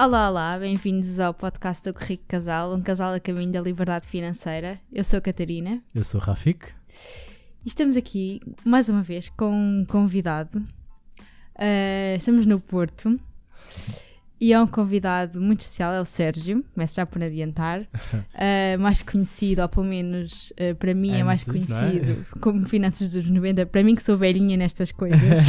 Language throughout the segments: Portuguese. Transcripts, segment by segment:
Olá, olá, bem-vindos ao podcast do Rico Casal, um casal a caminho da liberdade financeira. Eu sou a Catarina Eu sou o Rafik. e estamos aqui mais uma vez com um convidado. Uh, estamos no Porto e é um convidado muito especial, é o Sérgio, começo já por adiantar, Uh, mais conhecido, ou pelo menos uh, para mim é mais Antes, não é? conhecido como Finanças dos 90, para mim que sou velhinha nestas coisas.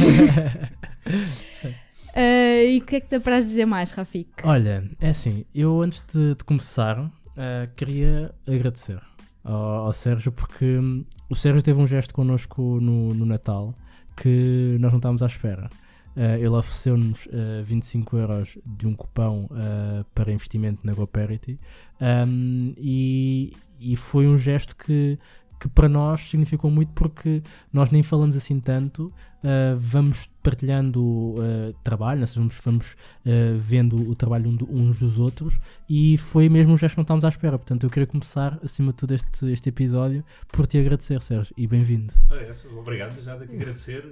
Uh, e o que é que dá para dizer mais, Rafik? Olha, é assim, eu antes de, de começar ah, queria agradecer ao, ao Sérgio porque hum, o Sérgio teve um gesto connosco no, no Natal que nós não estávamos à espera. Ah, ele ofereceu-nos ah, 25 euros de um cupão ah, para investimento na GoParity Ahm, e, e foi um gesto que, que para nós significou muito porque nós nem falamos assim tanto, ah, vamos partilhando ah, trabalho, nós vamos, vamos ah, vendo o trabalho um do- uns dos outros e foi mesmo um gesto que não estávamos à espera. Portanto, eu queria começar, acima de tudo, este, este episódio por te agradecer, Sérgio, e bem-vindo. Essa, obrigado, já tenho que agradecer.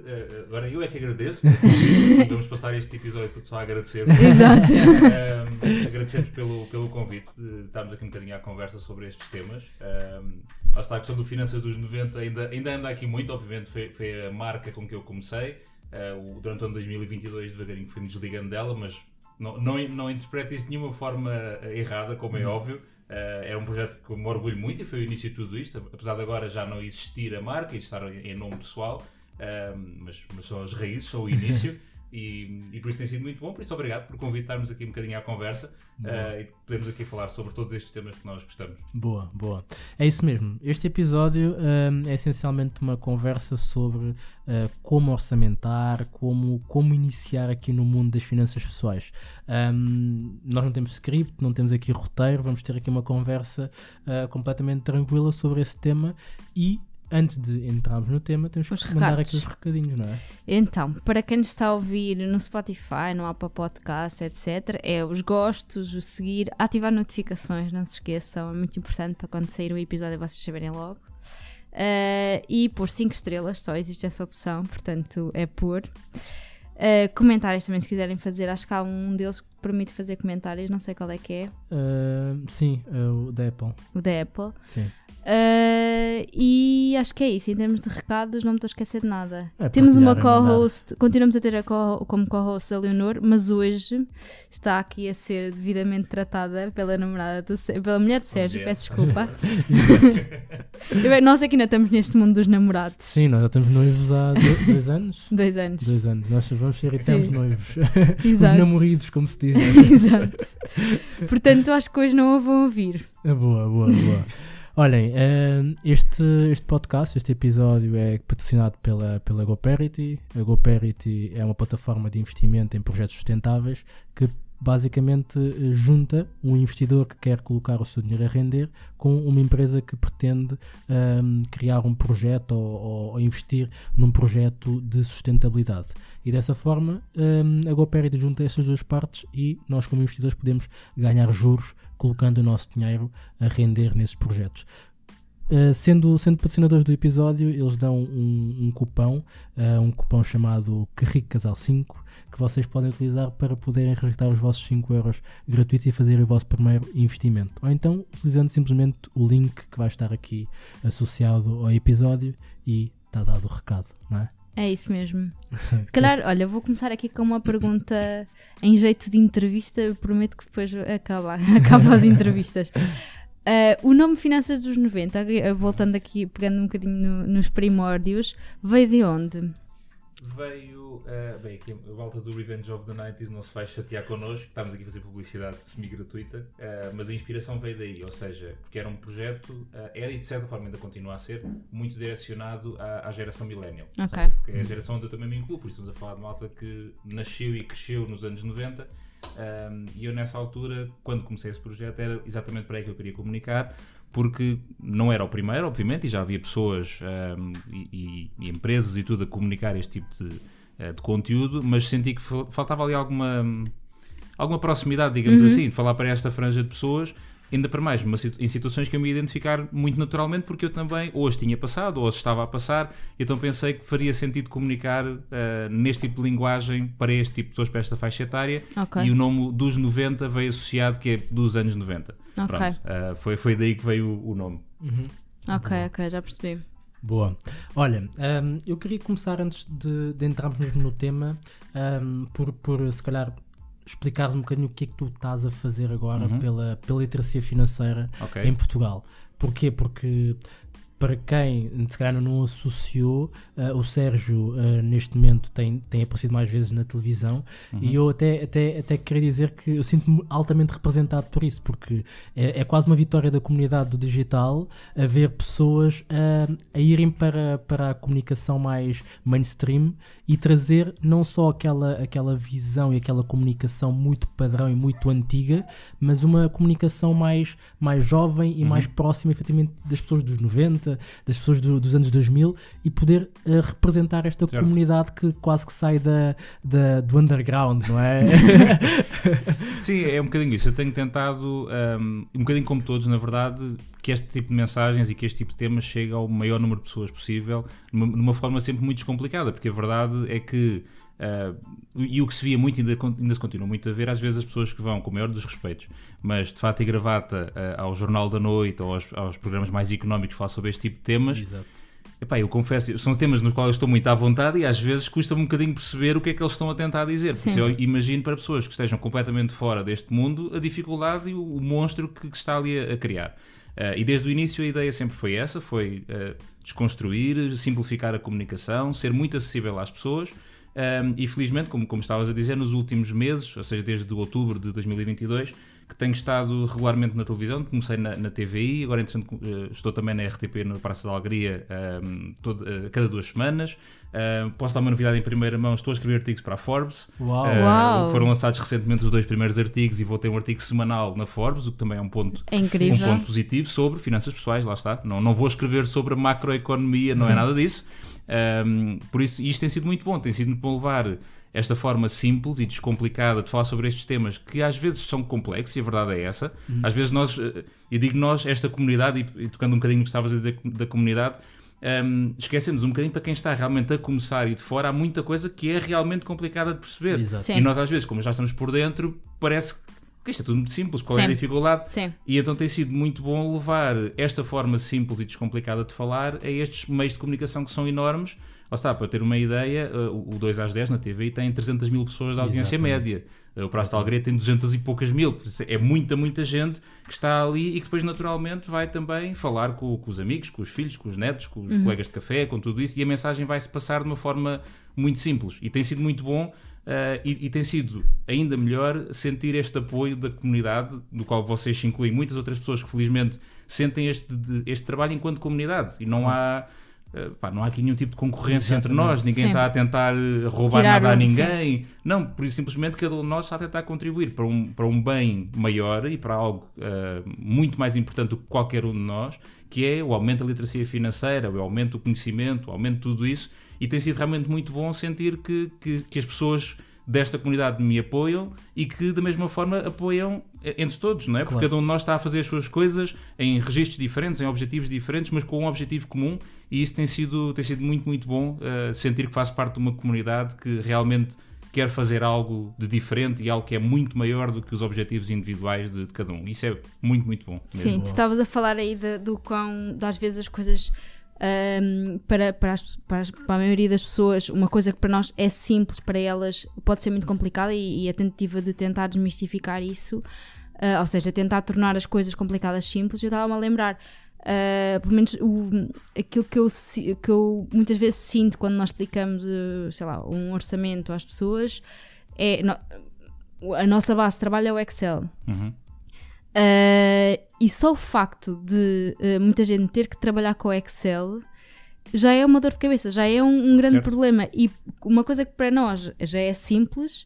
Agora eu é que agradeço. porque Vamos passar este episódio todo só a agradecer. Exato. Um, agradecemos pelo, pelo convite de estarmos aqui um bocadinho à conversa sobre estes temas. Um, lá está a questão do Finanças dos 90, ainda, ainda anda aqui muito, obviamente foi, foi a marca com que eu comecei. Uh, o- durante o ano 2022, devagarinho fui-me desligando dela, mas não, não, não interpreto isso de nenhuma forma eh, errada, como é óbvio. Uh, era um projeto que me orgulho muito e foi o início de tudo isto, apesar de agora já não existir a marca e estar em nome pessoal, um, mas, mas são as raízes, são o início. E, e por isso tem sido muito bom, por isso obrigado por convidarmos aqui um bocadinho à conversa uh, e podemos aqui falar sobre todos estes temas que nós gostamos. Boa, boa. É isso mesmo. Este episódio hum, é essencialmente uma conversa sobre uh, como orçamentar, como, como iniciar aqui no mundo das finanças pessoais. Hum, nós não temos script, não temos aqui roteiro, vamos ter aqui uma conversa uh, completamente tranquila sobre esse tema e. Antes de entrarmos no tema, temos Os que mandar recados. aqui os recadinhos, não é? Então, para quem nos está a ouvir no Spotify, no Apple Podcast, etc., é os gostos, o seguir, ativar notificações, não se esqueçam, é muito importante para quando sair o episódio vocês saberem logo. Uh, e por 5 estrelas, só existe essa opção, portanto é por. Uh, comentários também, se quiserem fazer, acho que há um deles que permite fazer comentários, não sei qual é que é, Uh, sim, o da Apple. o da Apple. Sim. Uh, e acho que é isso. Em termos de recados, não me estou a esquecer de nada. É Temos uma mandar. co-host, continuamos a ter a co como co-host a Leonor, mas hoje está aqui a ser devidamente tratada pela namorada do pela mulher do Sérgio, peço desculpa. Nós aqui ainda estamos neste mundo dos namorados. Sim, nós já estamos noivos há do- dois anos. Dois anos. Dois anos. Nós vamos ser eternos noivos. Os Exato. namoridos, como se diz. é? Exato. Portanto, acho que hoje não a vão ouvir. É boa, boa, boa. Olhem, eh, este, este podcast, este episódio é patrocinado pela, pela GoParity. A GoParity é uma plataforma de investimento em projetos sustentáveis que basicamente eh, junta um investidor que quer colocar o seu dinheiro a render com uma empresa que pretende ehm, criar um projeto ou, ou- investir num projeto de sustentabilidade. E dessa forma, ehm, a GoParity junta essas duas partes e nós, como investidores, podemos ganhar juros colocando o nosso dinheiro a render nesses projetos. Uh, sendo, sendo patrocinadores do episódio, eles dão um, um cupão, uh, um cupão chamado Carrico Casal 5, que vocês podem utilizar para poderem registrar os vossos 5 euros gratuitos e fazer o vosso primeiro investimento. Ou então, utilizando simplesmente o link que vai estar aqui associado ao episódio e está dado o recado, não é? É isso mesmo. Se calhar, olha, vou começar aqui com uma pergunta em jeito de entrevista. Eu prometo que depois acaba, acaba as entrevistas. Ah, o nome Finanças dos 90, eh, voltando aqui, pegando um bocadinho no- nos primórdios, veio de onde? Veio, eh, bem, aqui a volta do Revenge of the 90s não se vai chatear connosco, estamos aqui a fazer publicidade semi-gratuita, eh, mas a inspiração veio daí, ou seja, porque era um projeto, eh, era e de certa forma ainda continua a ser, muito direcionado à, à geração millennial. Ok. que é a geração onde eu também me incluo, por isso estamos a falar de malta que nasceu e cresceu nos anos 90. um, e eu, nessa altura, quando comecei esse projeto, era exatamente para aí que eu queria comunicar, porque não era o primeiro, obviamente, e já havia pessoas um, e, e- empresas e tudo a comunicar este tipo de, eh, de conteúdo, mas senti que fal- faltava ali alguma, alguma proximidade, digamos assim, de falar para esta franja de pessoas ainda para mais situ- em situações que eu me ia identificar muito naturalmente, porque eu também ou as tinha passado ou as estava a passar, então pensei que faria sentido comunicar eh, neste tipo de linguagem para este tipo de pessoas, para esta faixa etária, Ok. e o nome dos 90 veio associado, que é dos anos 90. Ok. Pronto, eh, foi, foi daí que veio o, o nome. Ok, ok, já percebi. Boa. Olha, hum, eu queria começar antes de, de entrarmos mesmo no tema, hum, por, por se calhar explicares um bocadinho o que é que tu estás a fazer agora Uhum. pela, pela literacia financeira Ok. em Portugal. Porquê? Porque para quem se calhar não associou, ah, o Sérgio ah, neste momento tem, tem aparecido mais vezes na televisão. E eu até, até, até queria dizer que eu sinto-me altamente representado por isso, porque é, é quase uma vitória da comunidade do digital a ver pessoas ah, a irem para, para a comunicação mais mainstream e trazer não só aquela, aquela visão e aquela comunicação muito padrão e muito antiga, mas uma comunicação mais, mais jovem e mais próxima efetivamente das pessoas dos 90, das pessoas do- dos anos 2000 e poder eh, representar esta Certo. comunidade que quase que sai da, da- do underground, não é? Sim, é um bocadinho isso. Eu tenho tentado, um, um bocadinho como todos, na verdade, que este tipo de mensagens e que este tipo de temas chegue ao maior número de pessoas possível, numa, numa forma sempre muito descomplicada, porque a verdade é que. Uh, e o que se via muito, ainda, ainda se continua muito a ver, às vezes as pessoas que vão com o maior dos respeitos, mas de fato e gravata uh, ao Jornal da Noite ou aos, aos programas mais económicos falar sobre este tipo de temas, Exato. Epá, eu confesso, são temas nos quais eu estou muito à vontade e às vezes custa-me um bocadinho perceber o que é que eles estão a tentar dizer. Sim. Porque eu imagino para pessoas que estejam completamente fora deste mundo a dificuldade e o, o monstro que, que está ali a, a criar. Ah, e desde o início a ideia sempre foi essa, foi ah, desconstruir, simplificar a comunicação, ser muito acessível às pessoas. Um, e felizmente, como, como estavas a dizer, nos últimos meses, ou seja, desde outubro de 2022, que tenho estado regularmente na televisão, comecei na, na TVI, agora entretanto eh, estou também na RTP no Praça da Alegria um, todo, eh, cada duas semanas. Uh, posso dar uma novidade em primeira mão, estou a escrever artigos para a Forbes. Uau. Uh, Uau. Foram lançados recentemente os dois primeiros artigos e vou ter um artigo semanal na Forbes, o que também é um ponto, É incrível. um ponto positivo sobre finanças pessoais, lá está. Não, não vou escrever sobre macroeconomia, não é Sim. nada disso. Um, por isso, isto tem sido muito bom, tem sido muito bom levar esta forma simples e descomplicada de falar sobre estes temas que às vezes são complexos e a verdade é essa. Às vezes nós, eh, eu digo nós, esta comunidade, e, e tocando um bocadinho no que estavas a dizer da comunidade, um, esquecemos um bocadinho para quem está realmente a começar e de fora, há muita coisa que é realmente complicada de perceber. E nós às vezes, como já estamos por dentro, parece que isto é tudo muito simples, qual é a Sim. dificuldade? Sim. E então tem sido muito bom levar esta forma simples e descomplicada de falar a estes meios de comunicação que são enormes. Lá está, para ter uma ideia, uh, o 2 às 10 na TV tem 300 mil pessoas de audiência Exatamente. média. Uh, O Praça da Alegria tem 200 e poucas mil. É muita, muita gente que está ali e que depois naturalmente vai também falar com, com os amigos, com os filhos, com os netos, com os colegas de café, com tudo isso. E a mensagem vai-se passar de uma forma muito simples. E tem sido muito bom Uh, e, e tem sido ainda melhor sentir este apoio da comunidade, do qual vocês se incluem. Muitas outras pessoas que felizmente sentem este, este trabalho enquanto comunidade. E não há uh, pá, não há aqui nenhum tipo de concorrência entre Exatamente. nós, ninguém Sim. está a tentar uh, roubar Tirar nada a ninguém, não, por isso simplesmente cada um de nós está a tentar contribuir para um, para um bem maior e para algo uh, muito mais importante do que qualquer um de nós, que é o aumento da literacia financeira, o aumento do conhecimento, o aumento de tudo isso, e tem sido realmente muito bom sentir que, que, que as pessoas desta comunidade me apoiam e que da mesma forma apoiam eh, entre todos, não é? Porque Claro. cada um de nós está a fazer as suas coisas em registros diferentes, em objetivos diferentes, mas com um objetivo comum e isso tem sido, tem sido muito, muito bom eh, sentir que faço parte de uma comunidade que realmente quer fazer algo de diferente e algo que é muito maior do que os objetivos individuais de, de cada um. Isso é muito, muito bom. mesmo. Sim, tu estavas a falar aí de- do quão, das vezes as coisas ahm, para, para, as- para as- para a maioria das pessoas, uma coisa que para nós é simples, para elas pode ser muito complicada e, e a tentativa de tentar desmistificar isso, ah, ou seja, tentar tornar as coisas complicadas simples, eu estava-me a lembrar. ah, pelo menos o- aquilo que eu, que eu muitas vezes sinto quando nós explicamos, eh, sei lá, um orçamento às pessoas é no- a nossa base de trabalho é o Excel. Uhum. Uh, e só o facto de uh, muita gente ter que trabalhar com o Excel já é uma dor de cabeça, já é um, um grande Certo. problema. E uma coisa que para nós já é simples,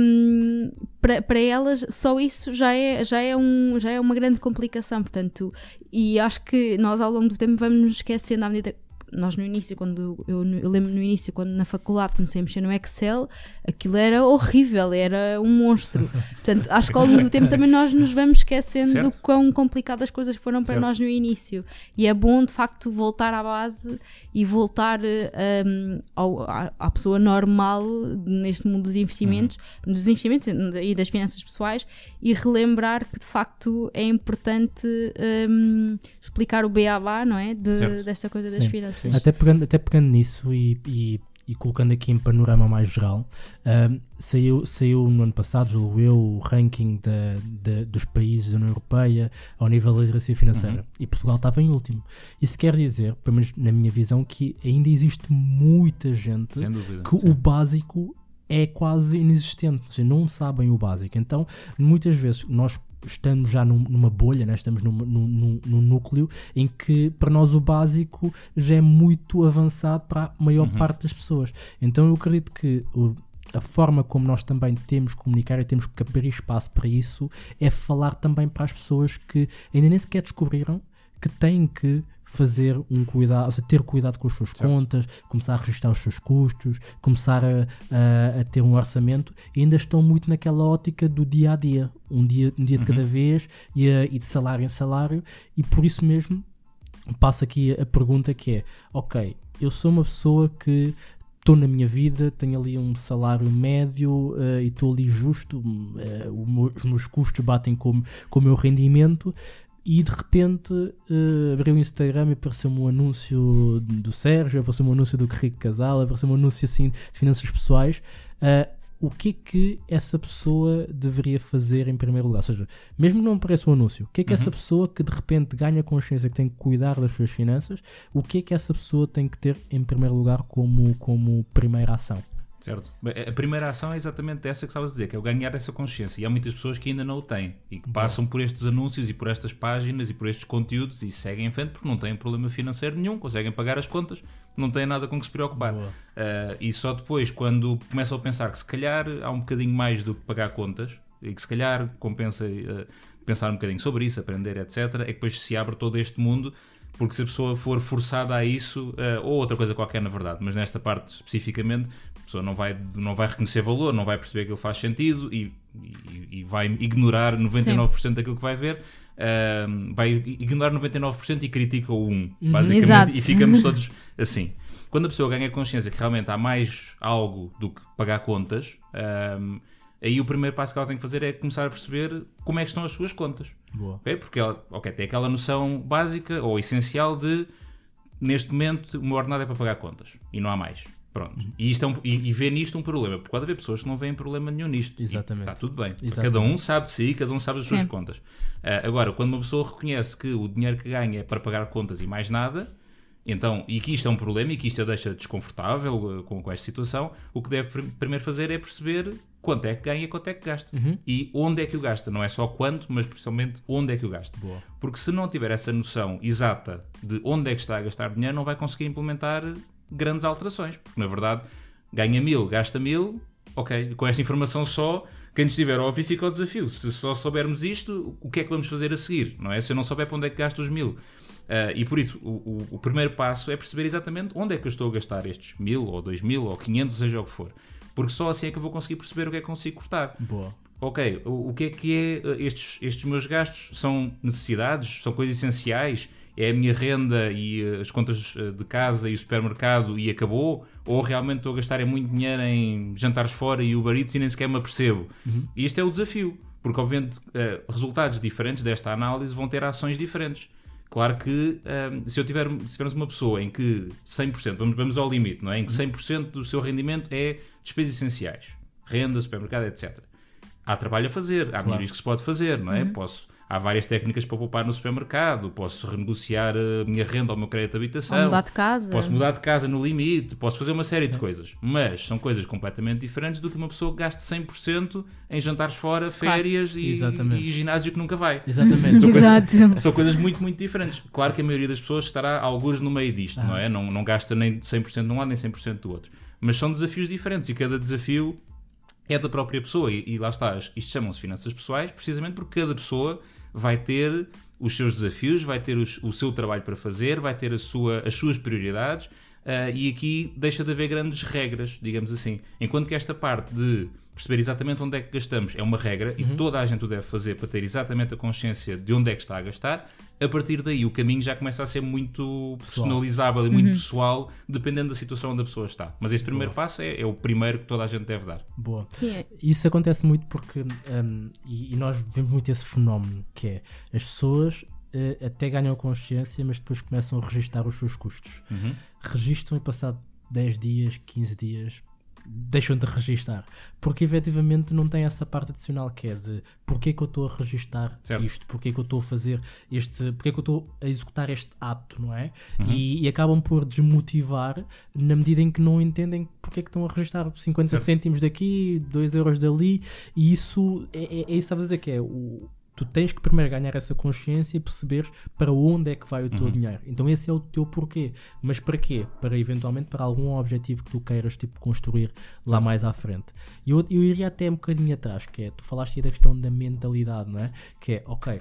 um, para, para elas só isso já é, já, é um, já é uma grande complicação. Portanto, e acho que nós ao longo do tempo vamos nos esquecendo à medida nós no início, quando eu, eu lembro no início, quando na faculdade comecei a mexer no Excel, aquilo era horrível, era um monstro. Portanto, acho que ao longo do tempo também nós nos vamos esquecendo Certo. do quão complicadas as coisas foram para Certo. nós no início. E é bom, de facto, voltar à base e voltar eh, um, ao- à, à pessoa normal neste mundo dos investimentos, Uhum. dos investimentos e das finanças pessoais e relembrar que, de facto, é importante um, explicar o beabá, não é? De- desta coisa das Sim, finanças. Até pegando, até pegando nisso e, e- e colocando aqui em panorama mais geral, saiu, saiu no ano passado, julgo eu, o ranking da- da- dos países da União Europeia ao nível da literacia financeira. Uhum. E Portugal estava em último. Isso quer dizer, pelo menos na minha visão, que ainda existe muita gente dúvida. que o básico é quase inexistente, ou seja, não sabem o básico. Então, muitas vezes nós estamos já num- numa bolha, né? estamos num, num- num- núcleo em que para nós o básico já é muito avançado para a maior Uhum. parte das pessoas. Então, eu acredito que o- a forma como nós também temos que comunicar e temos que abrir espaço para isso é falar também para as pessoas que ainda nem sequer descobriram que têm que fazer um cuidado, ou seja, ter cuidado com as suas Certo. contas, começar a registrar os seus custos, começar a, a- a ter um orçamento, e ainda estão muito naquela ótica do dia a dia, um dia, um dia de Uhum. cada vez e, a- e de salário em salário, e por isso mesmo passo aqui a pergunta que é, ok, eu sou uma pessoa que estou na minha vida, tenho ali um salário médio eh, e estou ali justo, eh, meu- os meus custos batem com, com o meu rendimento e de repente abri o Instagram e apareceu-me um anúncio do Sérgio, apareceu-me um anúncio do Rico Casal, apareceu-me um anúncio assim de finanças pessoais. eh, o que é que essa pessoa deveria fazer em primeiro lugar? Ou seja, mesmo que não apareça um anúncio, o que é que essa Uhum. pessoa que de repente ganha consciência que tem que cuidar das suas finanças, o que é que essa pessoa tem que ter em primeiro lugar como, como primeira ação? Certo. A primeira ação é exatamente essa que estavas a dizer, que é o ganhar essa consciência. E há muitas pessoas que ainda não o têm e que passam por estes anúncios e por estas páginas e por estes conteúdos e seguem em frente porque não têm problema financeiro nenhum, conseguem pagar as contas, não têm nada com que se preocupar. Uh, e só depois, quando começam a pensar que se calhar há um bocadinho mais do que pagar contas e que se calhar compensa uh, pensar um bocadinho sobre isso, aprender, etc., é que depois se abre todo este mundo. Porque se a pessoa for forçada a isso, uh, ou outra coisa qualquer na verdade, mas nesta parte especificamente, pessoa não vai, não vai reconhecer valor, não vai perceber que aquilo faz sentido e, e- e vai ignorar 99% daquilo que vai ver. vai ignorar 99% e critica o 1, basicamente, Exato. e ficamos todos assim. Quando a pessoa ganha consciência que realmente há mais algo do que pagar contas, um, aí o primeiro passo que ela tem que fazer é começar a perceber como é que estão as suas contas. Boa. ok? Porque ela ok, tem aquela noção básica ou essencial de neste momento o meu ordenado é para pagar contas e não há mais. Pronto. E, isto é um- e, e vê nisto um problema, porque pode haver pessoas que não veem problema nenhum nisto. Exatamente. Está tudo bem. Exatamente. Cada um sabe de si, cada um sabe das suas Sim. contas. Ah, agora, quando uma pessoa reconhece que o dinheiro que ganha é para pagar contas e mais nada, então, e que isto é um problema e que isto a deixa desconfortável eh, com, com esta situação, o que deve prim- primeiro fazer é perceber quanto é que ganha e quanto é que gasta. Uhum. E onde é que o gasta. Não é só quanto, mas principalmente onde é que o gasta. Boa. Porque se não tiver essa noção exata de onde é que está a gastar dinheiro, não vai conseguir implementar grandes alterações. Porque, na verdade, ganha mil, gasta mil, ok, com esta informação só, quem estiver a ouvir fica o desafio. Se só soubermos isto, o que é que vamos fazer a seguir? Não é? Se eu não souber para onde é que gasto os mil. Ah, e por isso, o, o- o primeiro passo é perceber exatamente onde é que eu estou a gastar estes mil, ou dois mil, ou quinhentos, seja o que for. Porque só assim é que eu vou conseguir perceber o que é que consigo cortar Boa. ok, o, o que é que é uh, estes, estes meus gastos? São necessidades? São coisas essenciais? É a minha renda e uh, as contas uh, de casa e o supermercado e acabou? Ou realmente estou a gastar é muito dinheiro em jantares fora e Uber Eats e nem sequer me apercebo? E este é o desafio, porque obviamente uh, resultados diferentes desta análise vão ter ações diferentes. Claro que um, se eu tiver, se tivermos uma pessoa em que 100%, vamos, vamos ao limite, não é? Em que 100% do seu rendimento é despesas essenciais, renda, supermercado, etc. Há trabalho a fazer, há melhorias que se pode fazer, não é? Posso, há várias técnicas para poupar no supermercado, posso renegociar a minha renda ou o meu crédito de habitação, Ou mudar de casa. posso mudar de casa no limite, posso fazer uma série de coisas. Mas são coisas completamente diferentes do que uma pessoa que gaste 100% em jantares fora, férias e, Exatamente. e ginásio que nunca vai. Exatamente. São coisas- Exato. São coisas muito, muito diferentes. Claro que a maioria das pessoas estará alguns no meio disto, Ah. não é? Não, não gasta nem 100% de um lado nem 100% do outro. Mas são desafios diferentes e cada desafio é da própria pessoa. E, e lá está, isto chamam-se finanças pessoais precisamente porque cada pessoa vai ter os seus desafios, vai ter os- o seu trabalho para fazer, vai ter sua- as suas prioridades ah, e aqui deixa de haver grandes regras, digamos assim. Enquanto que esta parte de perceber exatamente onde é que gastamos é uma regra e toda a gente o deve fazer para ter exatamente a consciência de onde é que está a gastar, a partir daí o caminho já começa a ser muito personalizável e muito pessoal, dependendo da situação onde a pessoa está. Mas esse primeiro passo é, é o primeiro que toda a gente deve dar. Boa. Sim, é- Isso acontece muito porque, hum, e, e nós vemos muito esse fenómeno, que é as pessoas eh, até ganham consciência, mas depois começam a registar os seus custos. Uhum. Registram e passado 10 dias, 15 dias, deixam de registar. Porque efetivamente não tem essa parte adicional que é de porque que eu estou a registar Certo. isto, porque que eu estou a fazer este, porque que eu estou a executar este ato, não é? Uhum. E, e acabam por desmotivar na medida em que não entendem porque é que estão a registar 50 Certo. cêntimos daqui, 2 euros dali, e isso é, é, é isso que estavas a dizer que é o. Tu tens que primeiro ganhar essa consciência e perceberes para onde é que vai o teu dinheiro. Então esse é o teu porquê. Mas para quê? Para eventualmente para algum objetivo que tu queiras tipo, construir lá mais à frente. E eu, eu iria até um bocadinho atrás, que é, tu falaste aí da questão da mentalidade, não é? Que é, ok,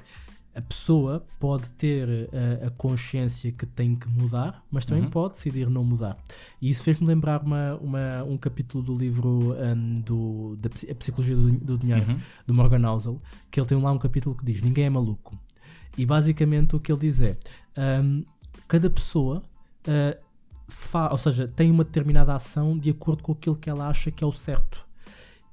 a pessoa pode ter eh, a, consciência que tem que mudar, mas também pode decidir não mudar. E isso fez-me lembrar uma, uma- um capítulo do livro hum, do, da A Psicologia do, do Dinheiro, Uhum. do Morgan Housel, que ele tem lá um capítulo que diz Ninguém é maluco. E basicamente o que ele diz é hum, cada pessoa uh, fa- ou seja, tem uma determinada ação de acordo com aquilo que ela acha que é o certo.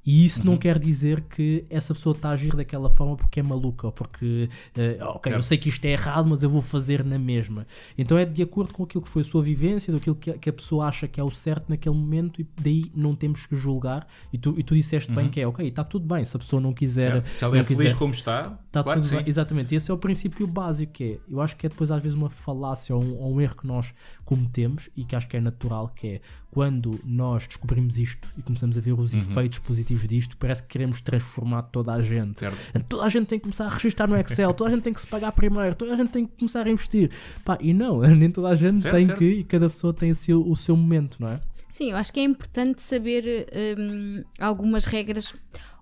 E isso não quer dizer que essa pessoa está a agir daquela forma porque é maluca ou porque, eh, ok, eu Certo. sei que isto é errado, mas eu vou fazer na mesma. Então é de acordo com aquilo que foi a sua vivência, daquilo que, a- que a pessoa acha que é o certo naquele momento, e daí não temos que julgar. E tu, e tu disseste bem que é, ok, está tudo bem, se a pessoa não quiser. Certo? Se ela não é feliz quiser- como está, Está claro tudo bem. Exatamente, esse é o princípio básico que é. Eu acho que é depois às vezes uma falácia ou um, ou um erro que nós cometemos e que acho que é natural, que é quando nós descobrimos isto e começamos a ver os efeitos positivos disto, parece que queremos transformar toda a gente. Certo. Toda a gente tem que começar a registrar no Excel, toda a gente tem que se pagar primeiro, toda a gente tem que começar a investir. Pá, e não, nem toda a gente Certo, tem certo. que e cada pessoa tem o seu, o seu momento, não é? Sim, eu acho que é importante saber hum, algumas regras,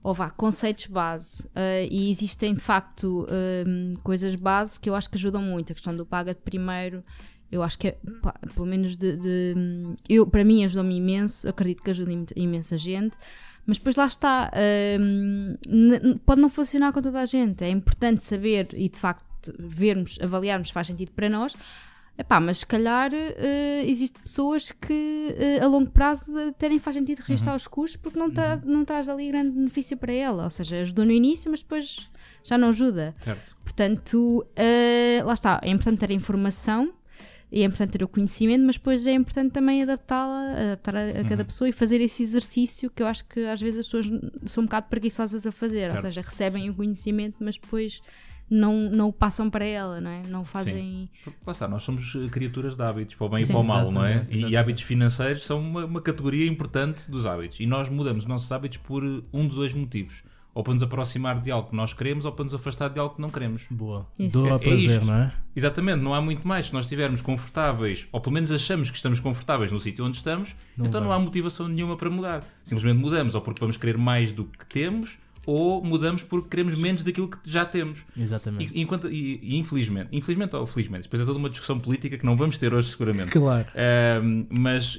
ou vá, conceitos base. Ah, e existem de facto hum, coisas base que eu acho que ajudam muito. A questão do paga de primeiro, eu acho que é, pá, pelo menos de, de- eu, para mim ajudou-me imenso, acredito que ajuda im- imensa gente. Mas depois lá está, hum, pode não funcionar com toda a gente. É importante saber e de facto vermos, avaliarmos se faz sentido para nós. Epá, mas se calhar eh, existem pessoas que eh, a longo prazo até nem faz sentido registrar os custos porque não, tra não traz ali grande benefício para ela. Ou seja, ajudou no início, mas depois já não ajuda. Certo. Portanto, eh, lá está, é importante ter a informação e é importante ter o conhecimento, mas depois é importante também adaptá-la, adaptar a, a cada pessoa e fazer esse exercício que eu acho que às vezes as pessoas são um bocado preguiçosas a fazer. Ou Certo. seja, recebem o conhecimento, mas depois não, não o passam para ela, não é? Não fazem. Está, nós somos eh, criaturas de hábitos, para o bem Sim. e para o mal, não é? E- E, hábitos financeiros são uma, uma categoria importante dos hábitos. E nós mudamos os nossos hábitos por eh, um de dois motivos. Ou para nos aproximar de algo que nós queremos, ou para nos afastar de algo que não queremos. Boa. Isso. Dor É- ao é prazer, isto. não é? Exatamente, não há muito mais. Se nós estivermos confortáveis, ou pelo menos achamos que estamos confortáveis no sítio onde estamos, Não então não há motivação nenhuma para mudar. Simplesmente mudamos, ou porque vamos querer mais do que temos, ou mudamos porque queremos menos daquilo que já temos. Exatamente. E, enquanto, e, e infelizmente, infelizmente ou felizmente, depois é toda uma discussão política que não vamos ter hoje seguramente. Claro. Ahm, mas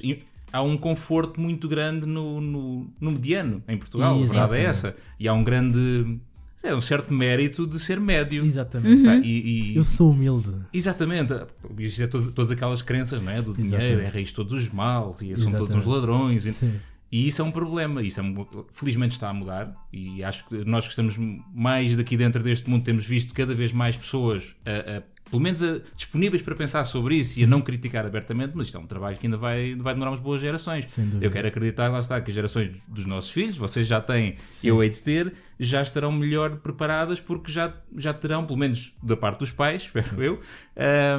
há um conforto muito grande no, no, no mediano em Portugal, a verdade é Exatamente. essa. E há um grande. É um certo mérito de ser médio. Exatamente. Tá, e- e- Eu sou humilde. Exatamente. Isso é todo- todas aquelas crenças, não é? Do dinheiro, Exatamente. é raiz de todos os males, e são todos Exatamente. uns ladrões. E, Sim. e isso é um problema. Isso é um- felizmente está a mudar. E acho que nós que estamos mais daqui dentro deste mundo temos visto cada vez mais pessoas, a- a- pelo menos a- disponíveis para pensar sobre isso e a não criticar abertamente. Mas isto é um trabalho que ainda vai, vai demorar umas boas gerações. Eu quero acreditar, lá está, que as gerações dos nossos filhos, vocês já têm, eu hei de ter, já estarão melhor preparadas porque já, já terão, pelo menos da parte dos pais, espero eu,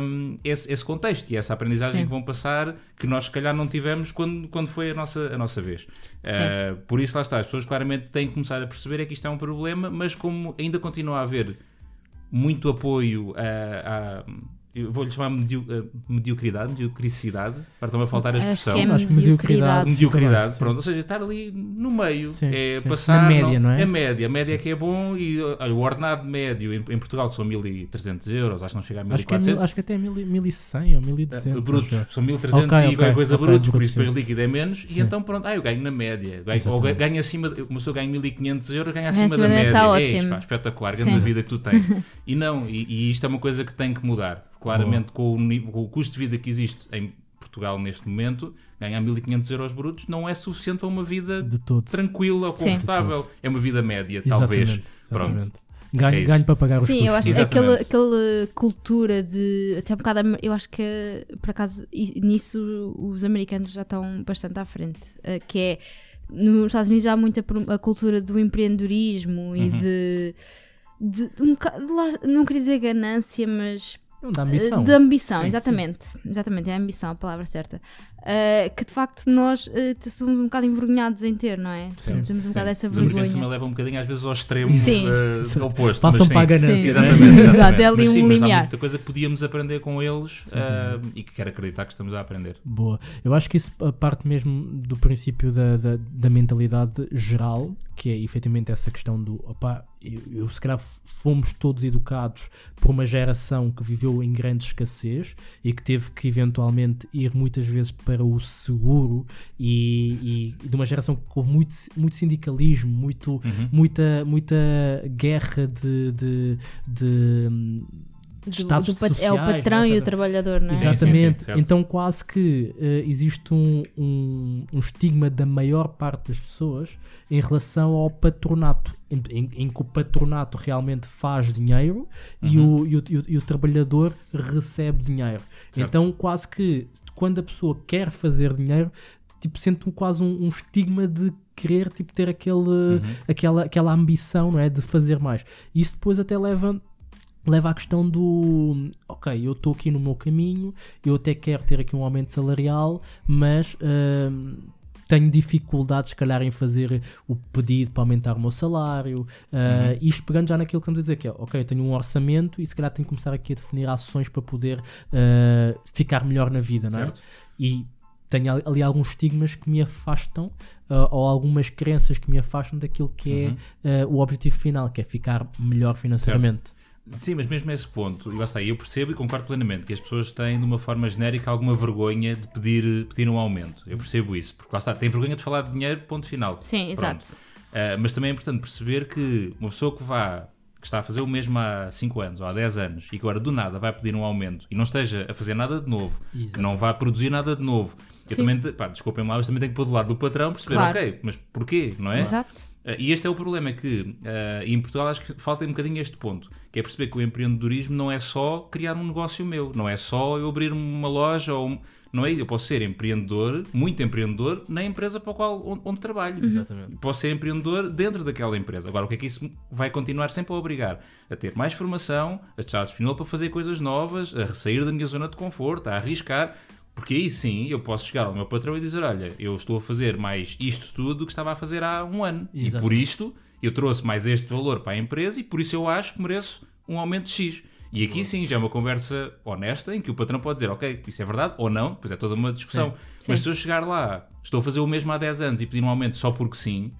hum, esse, esse contexto e essa aprendizagem Sim. que vão passar que nós se calhar não tivemos quando, quando foi a nossa, a nossa vez. Uh, por isso lá está, as pessoas claramente têm que começar a perceber é que isto é um problema, mas como ainda continua a haver muito apoio a, a- vou-lhe chamar medio, uh, mediocridade, mediocricidade, para a faltar a Acho expressão. que é Acho que mediocridade. mediocridade, Sim. pronto, ou seja, estar ali no meio, Sim, é sim. passar Na média, não é? É média, a média é que é bom e olha, o ordenado médio em, em Portugal são 1300 euros, acho que não chega a Acho que, é 1400. mil, acho que até é mil, 1100 ou 1200. Uh, brutos, acho eu. são 1300 Ok, e ok, qualquer coisa ok, brutos, por brutos, isso depois sim. líquido é menos, Sim. e então pronto, ah, eu ganho na média, ganho, ou ganho acima, de- uma pessoa ganha 1500 euros, ganha acima da acima da média, média, tá é ótimo. pá, espetacular, Sim. grande vida que tu tens. e não, e, e isto é uma coisa que tem que mudar, claramente com o, com o custo de vida que existe em Portugal neste momento, ganhar 1500 euros brutos não é suficiente para uma vida De todo. tranquila ou confortável, é uma vida média, talvez. Exatamente. Pronto. exatamente. Ganho, É ganho para pagar os Sim, custos. eu acho que Exatamente. aquela, aquela cultura de. Até um bocado. Eu acho que, por acaso, nisso os americanos já estão bastante à frente. eh, Que é. Nos Estados Unidos há muita a cultura do empreendedorismo e Uhum. de. de um não queria dizer ganância, mas Dá ambição. de ambição, Sim, exatamente. Exatamente, é a ambição, a palavra certa. Uh, que de facto nós uh, somos um bocado envergonhados em ter, não é? Sim, Temos um bocado Sim. essa vergonha. levam um bocadinho às vezes ao extremo Sim. eh, oposto. Passam mas para a ganância. Sim. Exatamente, Exato, exatamente. é ali mas, sim, um mas há limiar. muita coisa que podíamos aprender com eles eh, e que quero acreditar que estamos a aprender. Boa. Eu acho que isso a parte mesmo do princípio da, da, da mentalidade geral, que é efetivamente essa questão do opá, eu, eu se calhar fomos todos educados por uma geração que viveu em grande escassez e que teve que eventualmente ir muitas vezes para o seguro e, e de uma geração que houve muito, muito sindicalismo, muito, Uhum. muita, muita guerra de, de, de Do- estados do pat- é o sociais, patrão e o trabalhador, não é? Sim, Exatamente. sim, certo. então quase que eh, existe um, um, um estigma da maior parte das pessoas em relação ao patronato, em, em- em que o patronato realmente faz dinheiro e, Uhum. o, e, o, e o- e o trabalhador recebe dinheiro. Certo. Então quase que quando a pessoa quer fazer dinheiro, tipo, sente um, quase um, um estigma de querer tipo, ter aquele, Uhum. aquela, aquela ambição não é, de fazer mais. Isso depois até leva leva à questão do ok, eu estou aqui no meu caminho, eu até quero ter aqui um aumento salarial, mas hum, tenho dificuldades, se calhar, em fazer o pedido para aumentar o meu salário. Uh, Isto pegando já naquilo que estamos a dizer, que é ok, eu tenho um orçamento e se calhar tenho que começar aqui a definir ações para poder uh, ficar melhor na vida, não é? Certo. E tenho ali- alguns estigmas que me afastam, uh, ou algumas crenças que me afastam daquilo que Uhum. é uh, o objetivo final, que é ficar melhor financeiramente. Sim, mas mesmo a esse ponto, e lá está, eu percebo e concordo plenamente que as pessoas têm, de uma forma genérica, alguma vergonha de pedir, pedir um aumento. Eu percebo isso, porque lá está, tem vergonha de falar de dinheiro, ponto final. Sim, Pronto. exato. Uh, mas também é importante perceber que uma pessoa que vá que está a fazer o mesmo há 5 anos ou há 10 anos e que agora do nada vai pedir um aumento e não esteja a fazer nada de novo, Exato. que não vá produzir nada de novo. Eu Sim. também, pá, desculpem lá, mas também tenho que pôr do lado do patrão perceber, Claro. ok, mas porquê, não é? Exato. Uh, E este é o problema, é que uh, em Portugal acho que falta um bocadinho este ponto, que é perceber que o empreendedorismo não é só criar um negócio meu, não é só eu abrir uma loja ou um- não é? Eu posso ser empreendedor, muito empreendedor, na empresa para a qual onde, onde trabalho. Exatamente. Posso ser empreendedor dentro daquela empresa. Agora, o que é que isso vai continuar sempre a obrigar? A ter mais formação, a estar disponível para fazer coisas novas, a sair da minha zona de conforto, a arriscar. Porque aí sim eu posso chegar ao meu patrão e dizer: Olha, eu estou a fazer mais isto tudo do que estava a fazer há um ano. E por isto eu trouxe mais este valor para a empresa e por isso eu acho que mereço um aumento de X. E aqui sim já é uma conversa honesta em que o patrão pode dizer: Ok, isso é verdade ou não, depois é toda uma discussão. Mas Sim. se eu chegar lá, estou a fazer o mesmo há 10 anos e pedir um aumento só porque sim,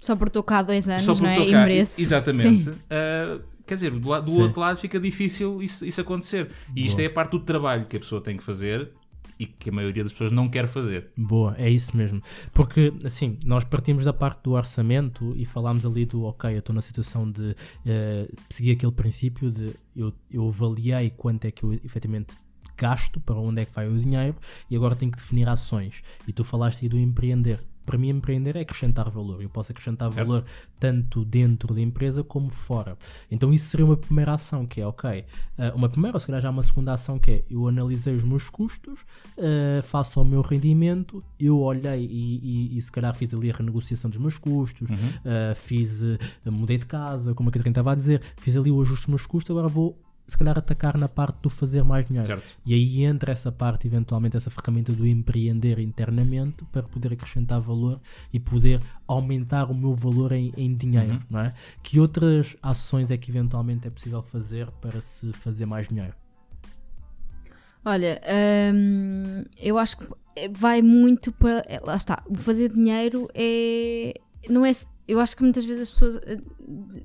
Só por estou cá há dois anos, só não é? Mereço. Exatamente. Sim. Uh, quer dizer, do, do Sim. outro lado fica difícil isso, isso acontecer. E isto é a parte do trabalho que a pessoa tem que fazer e que a maioria das pessoas não quer fazer. Boa, é isso mesmo. Porque, assim, nós partimos da parte do orçamento e falámos ali do, ok, eu estou na situação de eh, seguir aquele princípio de eu, eu avaliei quanto é que eu efetivamente gasto, para onde é que vai o dinheiro e agora tenho que definir ações. E tu falaste aí do empreender. Para mim, empreender é acrescentar valor. Eu posso acrescentar Certo. valor tanto dentro da empresa como fora. Então, isso seria uma primeira ação, que é, ok, eh, uma primeira, ou se calhar já uma segunda ação, que é eu analisei os meus custos, eh, faço o meu rendimento, eu olhei e, e, e se calhar fiz ali a renegociação dos meus custos, eh, fiz, mudei de casa, como a Catarina estava a dizer, fiz ali o ajuste dos meus custos, agora vou se calhar atacar na parte do fazer mais dinheiro. Certo. E aí entra essa parte, eventualmente, essa ferramenta do empreender internamente para poder acrescentar valor e poder aumentar o meu valor em, em dinheiro, Uhum. não é? Que outras ações é que eventualmente é possível fazer para se fazer mais dinheiro? Olha, hum, eu acho que vai muito para. é, Lá está, o fazer dinheiro é. Não é. Eu acho que muitas vezes as pessoas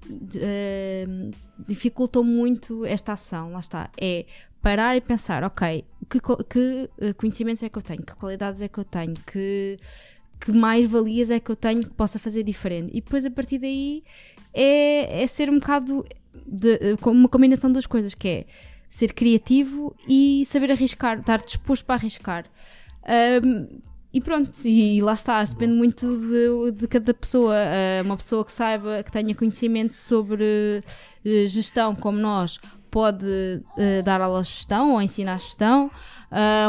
de- eh, dificultam muito esta ação. Lá está. É parar e pensar, ok, que, que, eh, conhecimentos é que eu tenho, que qualidades é que eu tenho, que, que mais valias é que eu tenho que possa fazer diferente. E depois a partir daí é, é ser um bocado de, eh, uma combinação das coisas, que é ser criativo e saber arriscar, estar disposto para arriscar. Ahm, e pronto, e lá está, depende muito de, de cada pessoa. Ah, uma pessoa que saiba, que tenha conhecimento sobre eh, gestão, como nós, pode eh, dar aulas de gestão ou ensinar gestão.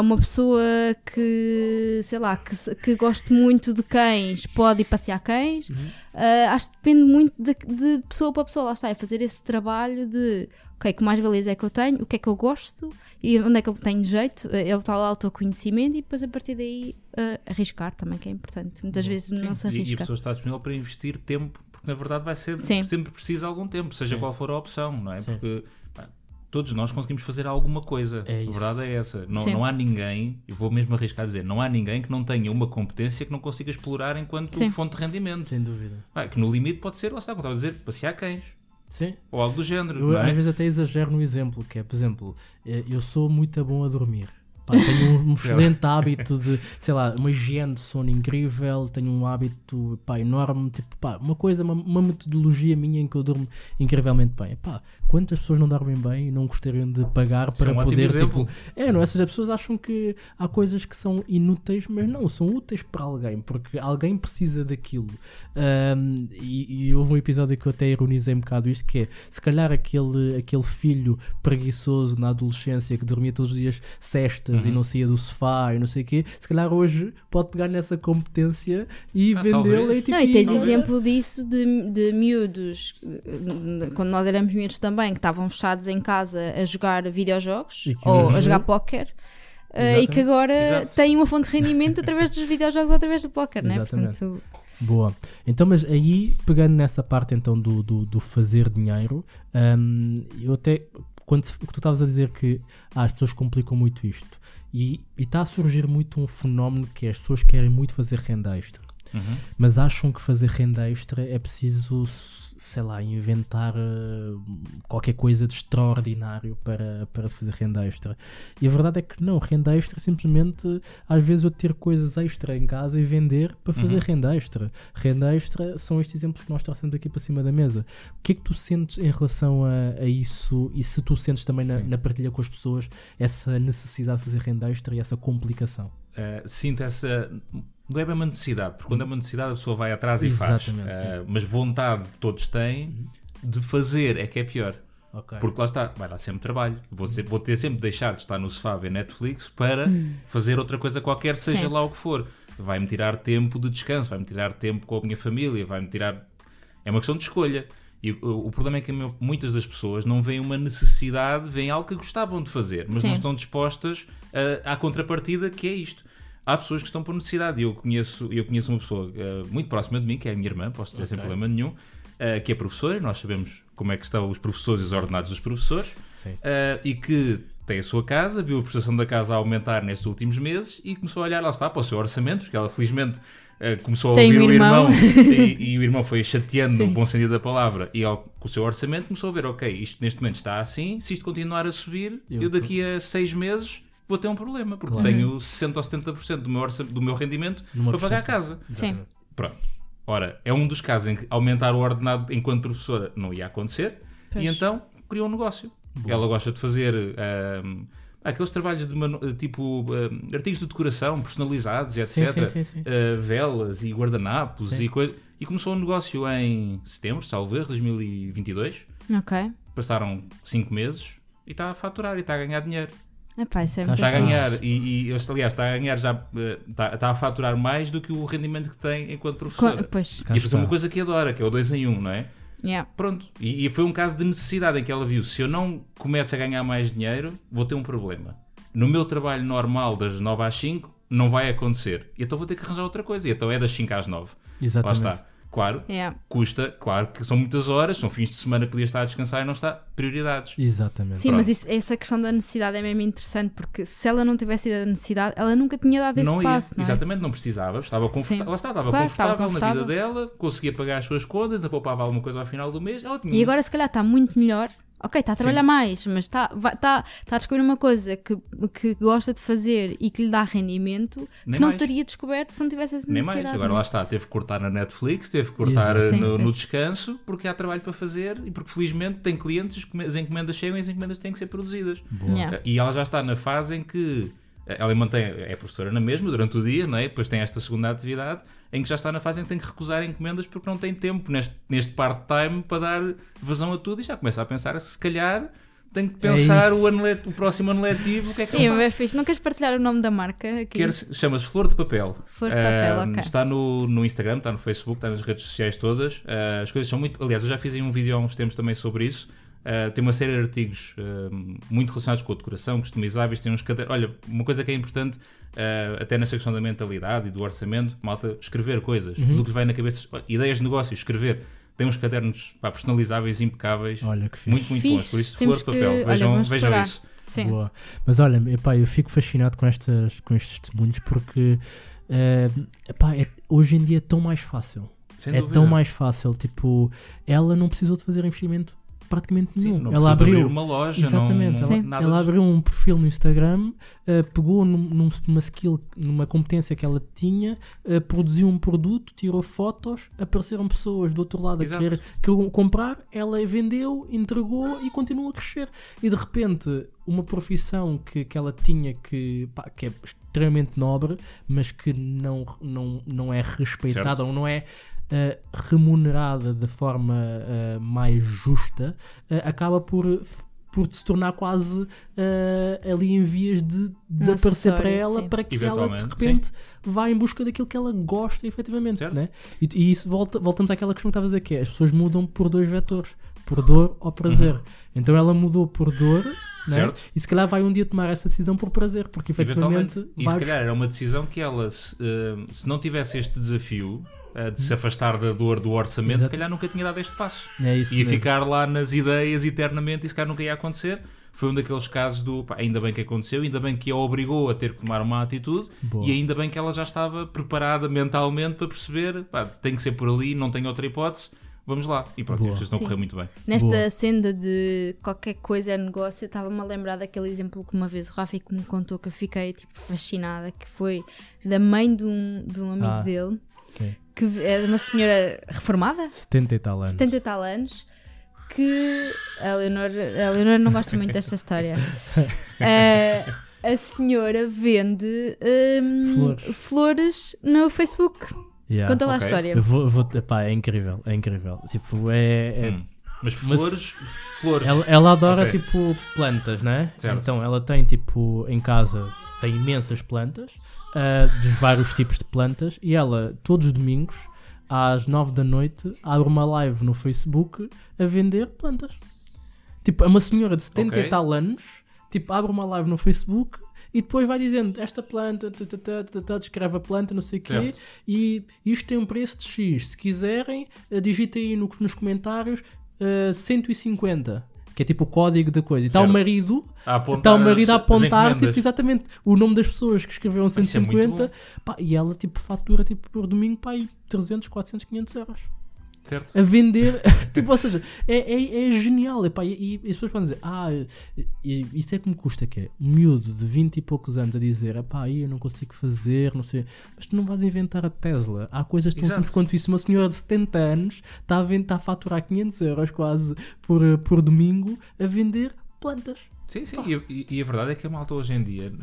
Uma pessoa que, sei lá, que, que goste muito de cães pode ir passear cães. Ah, acho que depende muito de, de pessoa para pessoa. Lá está, é fazer esse trabalho de ok, que mais valias é que eu tenho, o que é que eu gosto e onde é que eu tenho jeito, eh, é o tal autoconhecimento e depois a partir daí ah, arriscar também, que é importante. Muitas vezes não se Sim, e, e a arrisca. pessoa está disponível para investir tempo, porque na verdade vai ser Sim. sempre preciso algum tempo, seja Sim. qual for a opção, não é? Sim. Porque pá, todos nós conseguimos fazer alguma coisa. É a verdade é essa. Não, Sim. não há ninguém, eu vou mesmo arriscar a dizer, não há ninguém que não tenha uma competência que não consiga explorar enquanto Sim. fonte de rendimento. Sem dúvida. Ah, que no limite pode ser, lá está, como estava a dizer, passear cães. Sim. Ou algo do género. Eu é? às vezes até exagero no exemplo, que é, por exemplo, eh, eu sou muito bom a dormir. Pá, tenho um, um excelente hábito de, sei lá, uma higiene de sono incrível, tenho um hábito pá, enorme, tipo, pá, uma coisa, uma, uma metodologia minha em que eu durmo incrivelmente bem. Pá, quantas pessoas não dormem bem e não gostariam de pagar Isso é para um ótimo poder, exemplo. tipo, é, não, essas pessoas acham que há coisas que são inúteis, mas não, são úteis para alguém, porque alguém precisa daquilo. Ahm, e, e houve um episódio que eu até ironizei um bocado isto, que é, se calhar aquele, aquele filho preguiçoso na adolescência que dormia todos os dias cestas e Uhum. não saía do sofá e não sei o quê, se calhar hoje pode pegar nessa competência e Ah, vendê-la e tipo... Não, e tens e- exemplo disso de, de miúdos, quando nós éramos miúdos também, que estavam fechados em casa a jogar videojogos que ou a jogar póquer. eh, e que agora Exato. têm uma fonte de rendimento através dos videojogos ou através do póquer, né? Portanto, Boa. Então, mas aí, pegando nessa parte então do, do, do fazer dinheiro, hum, eu até, quando se- tu estavas a dizer que ah, as pessoas complicam muito isto, e está a surgir muito um fenómeno que é as pessoas querem muito fazer renda extra, Uhum. mas acham que fazer renda extra é preciso, sei lá, inventar eh, qualquer coisa de extraordinário para, para fazer renda extra. E a verdade é que não, renda extra é simplesmente às vezes eu ter coisas extra em casa e vender para fazer Uhum. renda extra. Renda extra são estes exemplos que nós trouxemos aqui para cima da mesa. O que é que tu sentes em relação a, a isso e se tu sentes também na, na partilha com as pessoas essa necessidade de fazer renda extra e essa complicação? Uh, sinto essa. Não é bem uma necessidade, porque quando é uma necessidade a pessoa vai atrás e faz. Exatamente, Uh, mas vontade todos têm de fazer é que é pior. Ok. Porque lá está, vai dar sempre trabalho. Vou, ser- vou ter sempre de deixar de estar no sofá a ver Netflix para fazer outra coisa qualquer, seja Sim. lá o que for. Vai-me tirar tempo de descanso, vai-me tirar tempo com a minha família, vai-me tirar. É uma questão de escolha. E o, o problema é que meu- muitas das pessoas não veem uma necessidade, veem algo que gostavam de fazer, mas Sim. não estão dispostas a- à contrapartida que é isto. Há pessoas que estão por necessidade. e Eu conheço, eu conheço uma pessoa eh, muito próxima de mim, que é a minha irmã, posso dizer sem Ok. problema nenhum, eh, que é professora. Nós sabemos como é que estão os professores e os ordenados dos professores. Uh, e que tem a sua casa, viu a prestação da casa a aumentar nestes últimos meses e começou a olhar, lá está, para o seu orçamento, porque ela felizmente uh, começou a Tem ouvir o irmão. irmão e, e o irmão foi chateando no Sim. bom sentido da palavra e ela, com o seu orçamento começou a ver, ok, isto neste momento está assim, se isto continuar a subir, Eu eu, daqui a seis meses vou ter um problema, porque Claro. tenho 60 ou 70% do meu, do meu rendimento Numa para pagar a casa. Exatamente. Pronto. Ora, é um dos casos em que aumentar o ordenado enquanto professora não ia acontecer Pois. e então criou um negócio. Ela gosta de fazer ahm, aqueles trabalhos de manu- tipo ahm, artigos de decoração personalizados, etc. Sim, sim, sim, sim. Ah, velas e guardanapos Sim. e coisas. E começou um negócio em setembro, salvo erro, 2022. ok. Passaram 5 meses e está a faturar e está a ganhar dinheiro. Epá, isso é muito Está a ganhar e, e aliás, está a ganhar já, eh, está, está a faturar mais do que o rendimento que tem enquanto professora. Co- Pois, E a fazer está. uma coisa que adora, que é o 2 em 1, um, não é? yeah. Pronto. E, e foi um caso de necessidade em que ela viu: se eu não começo a ganhar mais dinheiro, vou ter um problema. No meu trabalho normal, das 9 às 5, não vai acontecer. E então vou ter que arranjar outra coisa. E então é das 5 às 9. Lá Exatamente. está. Claro, Yeah. custa, claro que são muitas horas, são fins de semana que podia estar a descansar e não está. Prioridades. Exatamente. Sim, Pronto. mas isso- essa questão da necessidade é mesmo interessante porque se ela não tivesse tido a necessidade, ela nunca tinha dado esse não ia, passo, não é? exatamente, não precisava, estava confortável, está, estava Claro, estava confortável, na vida confortável. dela, conseguia pagar as suas contas, ainda poupava alguma coisa ao final do mês, ela tinha E agora se calhar está muito melhor. Ok, está a trabalhar Sim. mais, mas está, vai- está, está a descobrir uma coisa que, que gosta de fazer e que lhe dá rendimento Nem que não mais. teria descoberto se não tivesse essa Nem necessidade. mais, agora não é? lá está, teve que cortar na Netflix, teve que cortar Sim, no, no descanso, porque há trabalho para fazer e porque felizmente tem clientes, as come- as encomendas chegam e as encomendas têm que ser produzidas. Boa. Yeah. E ela já está na fase em que ela mantém, é professora na mesma durante o dia, não é? depois tem esta segunda atividade, em que já está na fase em que tem que recusar encomendas porque não tem tempo neste, neste part-time para dar vazão a tudo e já começa a pensar se calhar tem que pensar isso. o, ano let- o próximo ano letivo, o que é que E eu é faço? fixe. Não queres partilhar o nome da marca aqui? Chama-se Flor de Papel. Flor de Papel, Ah, ok. Está no, no Instagram, está no Facebook, está nas redes sociais todas. Ah, as coisas são muito. Aliás, eu já fiz um vídeo há uns tempos também sobre isso. Ah, tem uma série de artigos ah, muito relacionados com a decoração, customizáveis. Tem uns cadernos. Olha, uma coisa que é importante, ah, até nessa questão da mentalidade e do orçamento, malta, escrever coisas. Uhum. Do que vai na cabeça. Olha, Ideias de negócios, escrever. Tem uns cadernos pá, personalizáveis, impecáveis. Olha que fixe. muito, muito Fixe. bons. Por isso, Temos Flor de que- Papel. olha, Vejam, vamos vejam isso. Sim. Boa. Mas olha, epá, eu fico fascinado com, estas, com estes testemunhos porque epá, é- hoje em dia é tão mais fácil. Sem é dúvida. tão mais fácil. Tipo, ela não precisou de fazer investimento praticamente Sim, nenhum. não ela abriu. uma loja, Exatamente, não, ela, Sim. nada ela disso. abriu um perfil no Instagram, eh, pegou num- num- numa skill, numa competência que ela tinha, eh, produziu um produto, tirou fotos, apareceram pessoas do outro lado a Exato. querer, querer comprar, ela vendeu, entregou e continua a crescer. E de repente, uma profissão que, que ela tinha que, pá, que é extremamente nobre, mas que não, não, não é respeitada Certo. ou não é eh, remunerada da forma eh, mais justa, eh, acaba por, por se tornar quase ali em vias de desaparecer para ela, sim. para que ela de repente vá em busca daquilo que ela gosta efetivamente. Né? E, e isso volta, voltamos àquela questão que estavas a dizer, que é, as pessoas mudam por dois vetores, por dor ou prazer. Então ela mudou por dor. Uhum. Certo. E se calhar vai um dia tomar essa decisão por prazer, porque efetivamente. E se calhar era uma decisão que ela, se, eh, se não tivesse este desafio eh, de se afastar da dor do orçamento, Exato. se calhar nunca tinha dado este passo. é isso Ia ficar lá nas ideias eternamente e se calhar nunca ia acontecer. Foi um daqueles casos do pá, ainda bem que aconteceu, ainda bem que a obrigou a ter que tomar uma atitude Boa. e ainda bem que ela já estava preparada mentalmente para perceber pá, tem que ser por ali, não tem outra hipótese, vamos lá. E pronto, Boa. as coisas estão a correr muito bem. Nesta Boa. senda de qualquer coisa é negócio, eu estava-me a lembrar daquele exemplo que uma vez o Rafa que me contou que eu fiquei tipo fascinada, que foi da mãe de um, de um amigo Ah. dele, Sim. que é uma senhora reformada, 70 e tal anos. 70 e tal anos, que a Leonor, a Leonor não gosta muito desta história. Eh, a senhora vende hum, Flores. flores no Facebook. Yeah. Conta lá ok. a história. Vou, vou, epá, é incrível, é incrível. Tipo, é, é- Hum. Mas Mas- flores, flores. Ela, ela adora Ok. tipo plantas, né? Certo. Então ela tem tipo em casa tem imensas plantas, ah, de vários tipos de plantas, e ela todos os domingos às 9 da noite abre uma live no Facebook a vender plantas. Tipo, é uma senhora de 70 Ok. e tal anos, tipo, abre uma live no Facebook e depois vai dizendo esta planta, tá, descreve a planta, não sei o quê, Certo. e isto tem um preço de X. Se quiserem, eh, digitem aí no- nos comentários eh, 150, que é tipo o código da coisa. E está o marido, A apontar está o marido a apontar tipo, exatamente o nome das pessoas que escreveram isso é muito 150 pá, e ela tipo fatura tipo, por domingo pá, aí 300, 400, 500 euros Certo? a vender. tipo, ou seja, é, é, é genial. epá, e, e as pessoas podem dizer, ah, isso é que me custa, que é um miúdo de 20 e poucos anos a dizer, epá, aí eu não consigo fazer, não sei. Mas tu não vais inventar a Tesla. Há coisas tão Exato. simples quanto isso. Uma senhora de 70 anos está a, vend- está a faturar 500 euros quase por, por domingo a vender plantas. Sim, sim. E, e- a verdade é que a malta hoje em dia,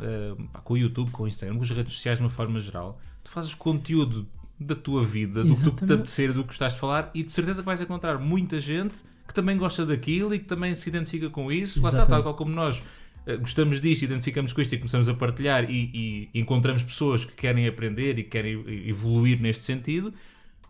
pá, com o YouTube, com o Instagram, com as redes sociais de uma forma geral, tu fazes conteúdo da tua vida, do que tu te Exatamente. apetecer, do que gostaste de falar, e de certeza que vais encontrar muita gente que também gosta daquilo e que também se identifica com isso. Lá está, Exatamente. tal qual como nós. eh, Gostamos disto, identificamos com isto e começamos a partilhar e, e encontramos pessoas que querem aprender e que querem evoluir neste sentido.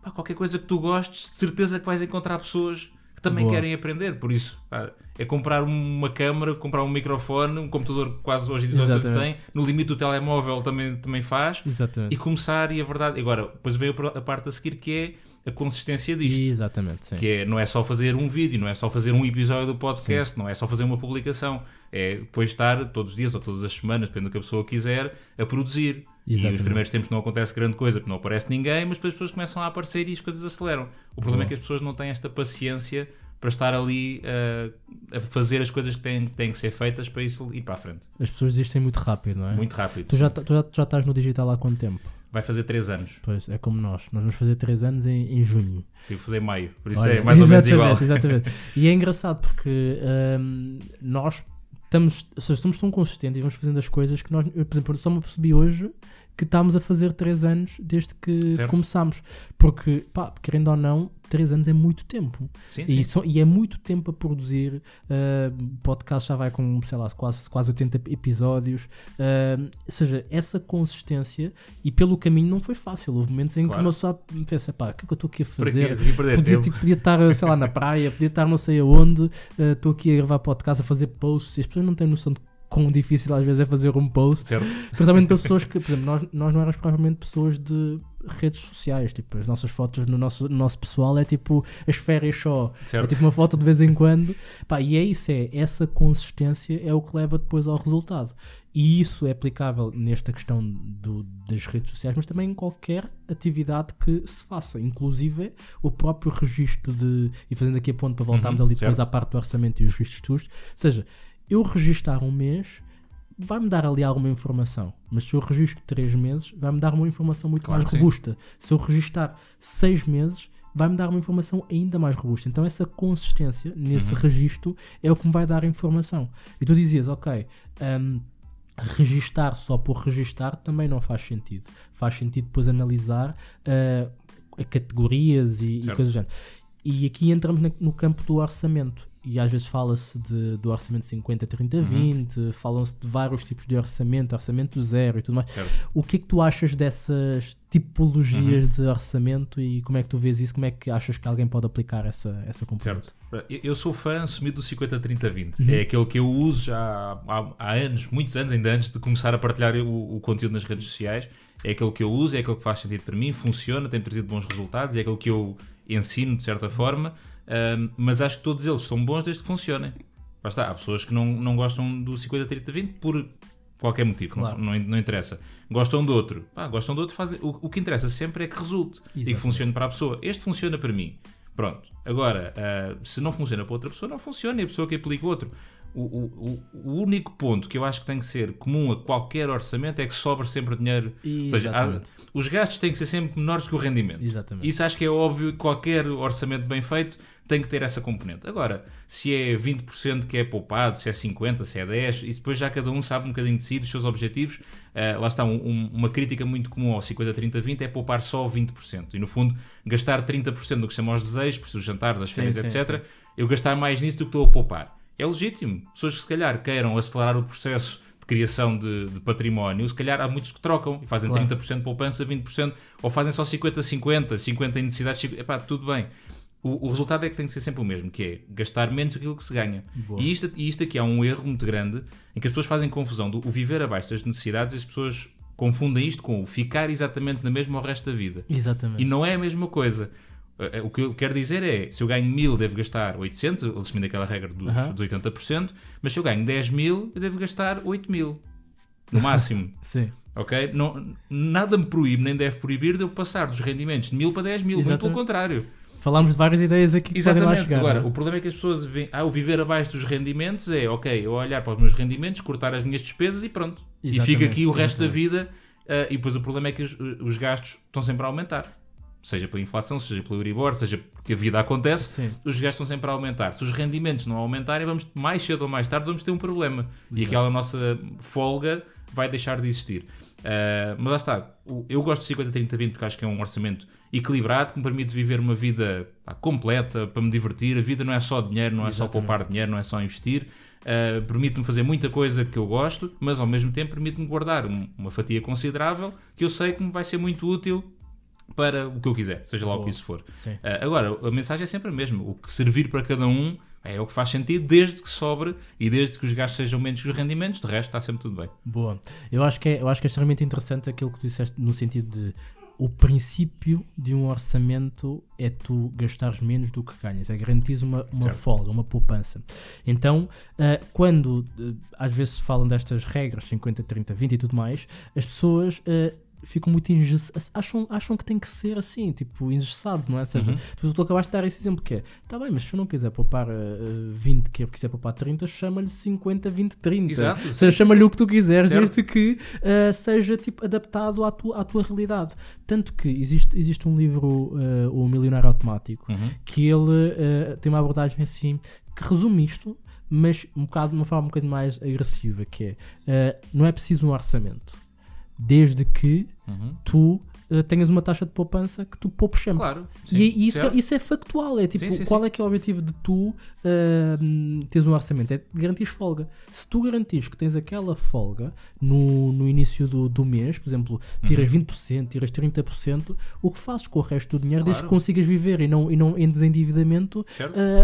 Pá, qualquer coisa que tu gostes, de certeza que vais encontrar pessoas que que também Boa. querem aprender. Por isso, pá, é comprar uma câmara, comprar um microfone, um computador quase hoje em dia Exatamente. tem, no limite do telemóvel também, também faz, Exatamente. e começar, e a verdade. Agora, depois veio a parte a seguir que é a consistência disto. Exatamente, sim. Que é, não é só fazer um vídeo, não é só fazer um episódio do podcast, não é só fazer uma publicação. É depois estar todos os dias ou todas as semanas, dependendo do que a pessoa quiser, a produzir. E Exatamente. os primeiros tempos não acontece grande coisa, porque não aparece ninguém, mas depois as pessoas começam a aparecer e as coisas aceleram. O problema é que as pessoas não têm esta paciência para estar ali uh, a fazer as coisas que têm, têm que ser feitas para isso ir para a frente. As pessoas desistem muito rápido, não é? Muito rápido. Tu já, tu, já, já estás no digital há quanto tempo? Vai fazer 3 anos. Pois, é como nós. Nós vamos fazer 3 anos em, em junho. Eu vou fazer maio, por isso Olha, é mais ou menos igual. Exatamente. E é engraçado porque hum, nós estamos, ou seja, somos tão consistentes e vamos fazendo as coisas que nós, eu, por exemplo, só me percebi hoje que estamos a fazer 3 anos desde que Certo. começámos. Porque, pá, querendo ou não, 3 anos é muito tempo. Sim, sim. E, só- e é muito tempo a produzir. Uh, podcast já vai com, sei lá, quase, quase 80 episódios. Uh, ou seja, essa consistência e pelo caminho não foi fácil. Houve momentos em que Claro. uma só pensa, pá, o que é que eu estou aqui a fazer? Podia, podia estar, sei lá, na praia, podia estar não sei aonde, uh, estou aqui a gravar podcast, a fazer posts, e as pessoas não têm noção de quão difícil às vezes é fazer um post. Certo? Principalmente para pessoas que, por exemplo, nós, nós não éramos propriamente pessoas de redes sociais, tipo, as nossas fotos no nosso, no nosso pessoal é tipo as férias só, é Certo. tipo uma foto de vez em quando, Pá, e é isso, é essa consistência é o que leva depois ao resultado. E isso é aplicável nesta questão do- das redes sociais, mas também em qualquer atividade que se faça, inclusive o próprio registro de, e fazendo aqui a ponto para voltarmos Uhum, ali depois certo. à parte do orçamento e os registros de custos, ou seja, eu registar um mês vai-me dar ali alguma informação, mas se eu registro 3 meses, vai-me dar uma informação muito Claro mais robusta. Se eu registar 6 meses, vai-me dar uma informação ainda mais robusta. Então, essa consistência nesse Uhum. registro é o que me vai dar informação. E tu dizias, ok. hum, registar só por registar também não faz sentido. Faz sentido depois analisar ah, categorias e, e coisas do género. E aqui entramos no campo do orçamento. E às vezes fala-se do orçamento 50, 30, Uhum. 20, falam-se de vários tipos de orçamento, orçamento zero e tudo mais. Certo. O que é que tu achas dessas tipologias Uhum. de orçamento e como é que tu vês isso? Como é que achas que alguém pode aplicar essa, essa componente? Certo. Eu- Eu sou fã assumido do 50-30-20. Uhum. É aquele que eu uso já há, há anos, muitos anos, ainda antes de começar a partilhar o, o conteúdo nas redes sociais. É aquele que eu uso, é aquele que faz sentido para mim, funciona, tem trazido bons resultados, é aquele que eu ensino de certa forma. Ahm, mas acho que todos eles são bons desde que funcionem. Lá está, há pessoas que não, não gostam do 50-30-20 por qualquer motivo, não- Claro. não, não interessa. Gostam de outro. Pá, gostam de outro, fazem. O, o que interessa sempre é que resulte e que Exatamente. funcione para a pessoa. Este funciona para mim. Pronto. Agora, ah, se não funciona para outra pessoa, não funciona e a pessoa que aplica outro. O, o, o- o único ponto que eu acho que tem que ser comum a qualquer orçamento é que sobre sempre dinheiro. Ou seja, Exatamente. os gastos têm que ser sempre menores que o rendimento. Exatamente. Isso acho que é óbvio que qualquer orçamento bem feito tem que ter essa componente. Agora, se é 20% que é poupado, se é 50%, se é 10%, isso depois já cada um sabe um bocadinho de si, dos seus objetivos. Ah, lá está, um- um- uma crítica muito comum ao 50-30-20 é poupar só 20%. E no fundo, gastar 30% do que se chama aos desejos, por os jantares, as Sim, férias, sim, etc. Eu gastar mais nisso do que estou a poupar. É legítimo. Pessoas que se calhar queiram acelerar o processo de criação de, de património, se calhar há muitos que trocam e fazem Claro. 30% de poupança, 20%, ou fazem só 50-50, 50 em necessidades, 50, epá, tudo bem. O, o resultado é que tem que ser sempre o mesmo, que é gastar menos aquilo que se ganha. Boa. E isto, e isto aqui há um erro muito grande em que as pessoas fazem confusão do o viver abaixo das necessidades e as pessoas confundem isto com o ficar exatamente na mesma ao resto da vida. Exatamente. E não é a mesma coisa. Eh, O que eu quero dizer é, se eu ganho 1000, devo gastar 800, eles assumindo aquela regra dos, Aham. dos 80%, mas se eu ganho 10 mil, eu devo gastar 8 mil, no máximo. Sim. ok? Não, nada me proíbe, nem deve proibir de eu passar dos rendimentos de 1000 para 10 mil, muito pelo contrário. Falámos de várias ideias aqui que podem lá Exatamente. chegar. Agora, não é? o problema é que as pessoas veem, ah, o viver abaixo dos rendimentos é, ok, eu olhar para os meus rendimentos, cortar as minhas despesas e pronto. E Exatamente, fica aqui o resto da exatamente. vida ah, e depois o problema é que os, os gastos estão sempre a aumentar. Seja pela inflação, seja pelo Euribor, seja porque a vida acontece, Sim. os gastos estão sempre a aumentar. Se os rendimentos não aumentarem, vamos mais cedo ou mais tarde vamos ter um problema. E Exato. aquela nossa folga vai deixar de existir. Uh, mas lá está, eu gosto de 50-30-20 porque acho que é um orçamento equilibrado que me permite viver uma vida pá, completa para me divertir. A vida não é só dinheiro, não é só Exatamente. poupar dinheiro, não é só investir. Uh, permite-me fazer muita coisa que eu gosto, mas ao mesmo tempo permite-me guardar um- uma fatia considerável que eu sei que me vai ser muito útil para o que eu quiser, seja lá o que isso for. Ah, agora, a mensagem é sempre a mesma. O que servir para cada um é o que faz sentido, desde que sobre e desde que os gastos sejam menos que os rendimentos, de resto está sempre tudo bem. Boa. Eu acho que é, eu acho que é extremamente interessante aquilo que tu disseste no sentido de o princípio de um orçamento é tu gastares menos do que ganhas, é garantir uma, uma Certo. folga, uma poupança. Então, ah, quando ah, às vezes se falam destas regras, 50, 30, 20 e tudo mais, as pessoas ah, ficam muito engessadas, acham, acham que tem que ser assim, tipo, engessado, não é? Ou seja, Uhum. tu, tu acabaste de dar esse exemplo que é, tá bem, mas se eu não quiser poupar ah, ah, 20, que eu quiser poupar 30, chama-lhe 50, 20, 30. Exato. Ou seja, chama-lhe o que tu quiseres, Certo. desde que ah, seja tipo, adaptado à tua, à tua realidade. Tanto que existe, existe um livro, ah, O Milionário Automático, Uhum. que ele tem uma abordagem assim que resume isto, mas um bocado, de uma forma um bocadinho mais agressiva, que é não é preciso um orçamento, desde que Uhum. tu ah, tenhas uma taxa de poupança que tu poupes sempre. Claro. E, sim, e isso, é, isso é factual, é tipo, Sim, sim, qual é que é o objetivo de tu uh, teres um orçamento? É garantir folga. Se tu garantires que tens aquela folga no, no início do, do mês, por exemplo, tiras 20%, tiras 30%, o que fazes com o resto do dinheiro, desde que Uhum. Claro. consigas viver e não, e não em desendividamento,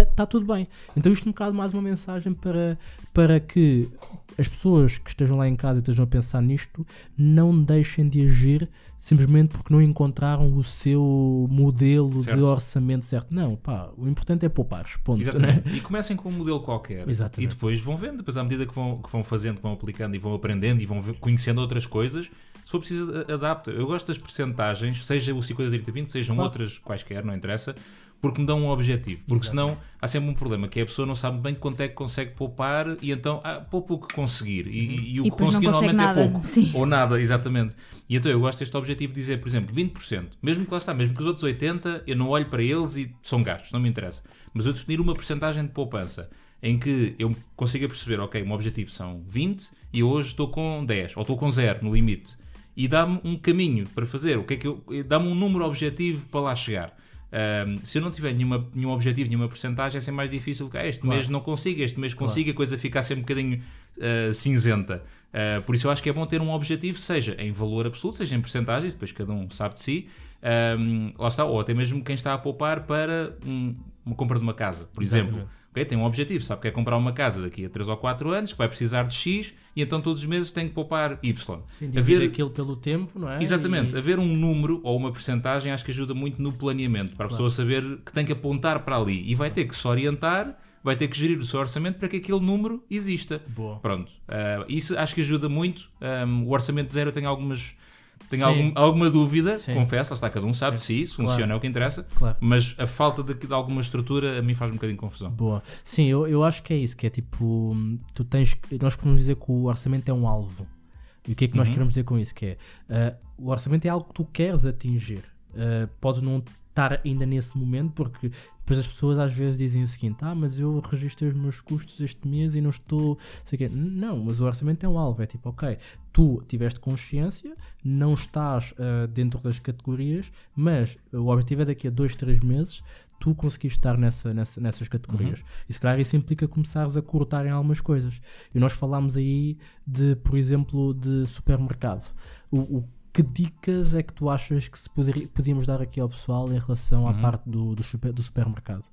está tudo bem. Então isto é um bocado mais uma mensagem para, para que as pessoas que estejam lá em casa e estejam a pensar nisto não deixem de agir simplesmente porque não encontraram o seu modelo de Certo. orçamento certo. Não, pá, o importante é poupar, ponto. Né? E comecem com um modelo qualquer. Exatamente. E depois vão vendo, depois à medida que vão, que vão fazendo, que vão aplicando e vão aprendendo e vão conhecendo outras coisas, se for preciso, adapta. Eu gosto das percentagens, seja o 50, 30, 20, sejam Claro. outras quaisquer, não interessa, porque me dão um objetivo. Porque senão há sempre um problema, que é a pessoa não sabe bem quanto é que consegue poupar e então ah, poupa o que conseguir. E, e o E que conseguir normalmente é pouco. Sim. Ou nada, exatamente. E então eu gosto deste objetivo de dizer, por exemplo, 20%. Mesmo que lá está, mesmo que os outros 80%, eu não olho para eles e são gastos, não me interessa. Mas eu definir uma porcentagem de poupança em que eu consiga perceber, ok, o meu objetivo são 20 e hoje estou com 10 ou estou com 0 no limite. E dá-me um caminho para fazer, o que é que eu, dá-me um número objetivo para lá chegar. Ahm, se eu não tiver nenhuma, nenhum objetivo, nenhuma porcentagem, é sempre mais difícil. que, ah, este Claro. mês não consigo, este mês consigo, a coisa fica sempre um bocadinho ah, cinzenta. Ah, por isso eu acho que é bom ter um objetivo, seja em valor absoluto, seja em porcentagens, depois cada um sabe de si. Ahm, lá está, ou até mesmo quem está a poupar para um- uma compra de uma casa, por exemplo. Exatamente. Ok, Tem um objetivo, sabe que é comprar uma casa daqui a 3 ou 4 anos, que vai precisar de X, e então todos os meses tem que poupar Y. Sim, Haver- aquilo pelo tempo, não é? Exatamente, E- haver um número ou uma percentagem acho que ajuda muito no planeamento, para a pessoa saber que tem que apontar para ali e vai ter que se orientar, vai ter que gerir o seu orçamento para que aquele número exista. Boa. Pronto, Ah, isso acho que ajuda muito. Um, o orçamento zero tenho algumas. Tenho algum- alguma dúvida, Sim. confesso, lá está, cada um sabe de si, se Claro. funciona é o que interessa, Claro. mas a falta de, de alguma estrutura a mim faz um bocadinho de confusão. Boa. Sim, eu, eu acho que é isso, que é tipo, tu tens, nós podemos dizer que o orçamento é um alvo. E o que é que nós Uhum. queremos dizer com isso? Que é, ah, o orçamento é algo que tu queres atingir. Ah, podes não estar ainda nesse momento, porque depois as pessoas às vezes dizem o seguinte, ah, mas eu registrei os meus custos este mês e não estou, sei quê. Não, mas o orçamento é um alvo, é tipo, ok, tu tiveste consciência, não estás ah, dentro das categorias, mas o objetivo é daqui a dois, três meses tu conseguiste estar nessa, nessa- nessas categorias. E se calhar isso implica começares a cortar em algumas coisas. E nós falámos aí de, por exemplo, de supermercado. O, o- que dicas é que tu achas que se poderia, podíamos dar aqui ao pessoal em relação à parte do, do, super- do supermercado?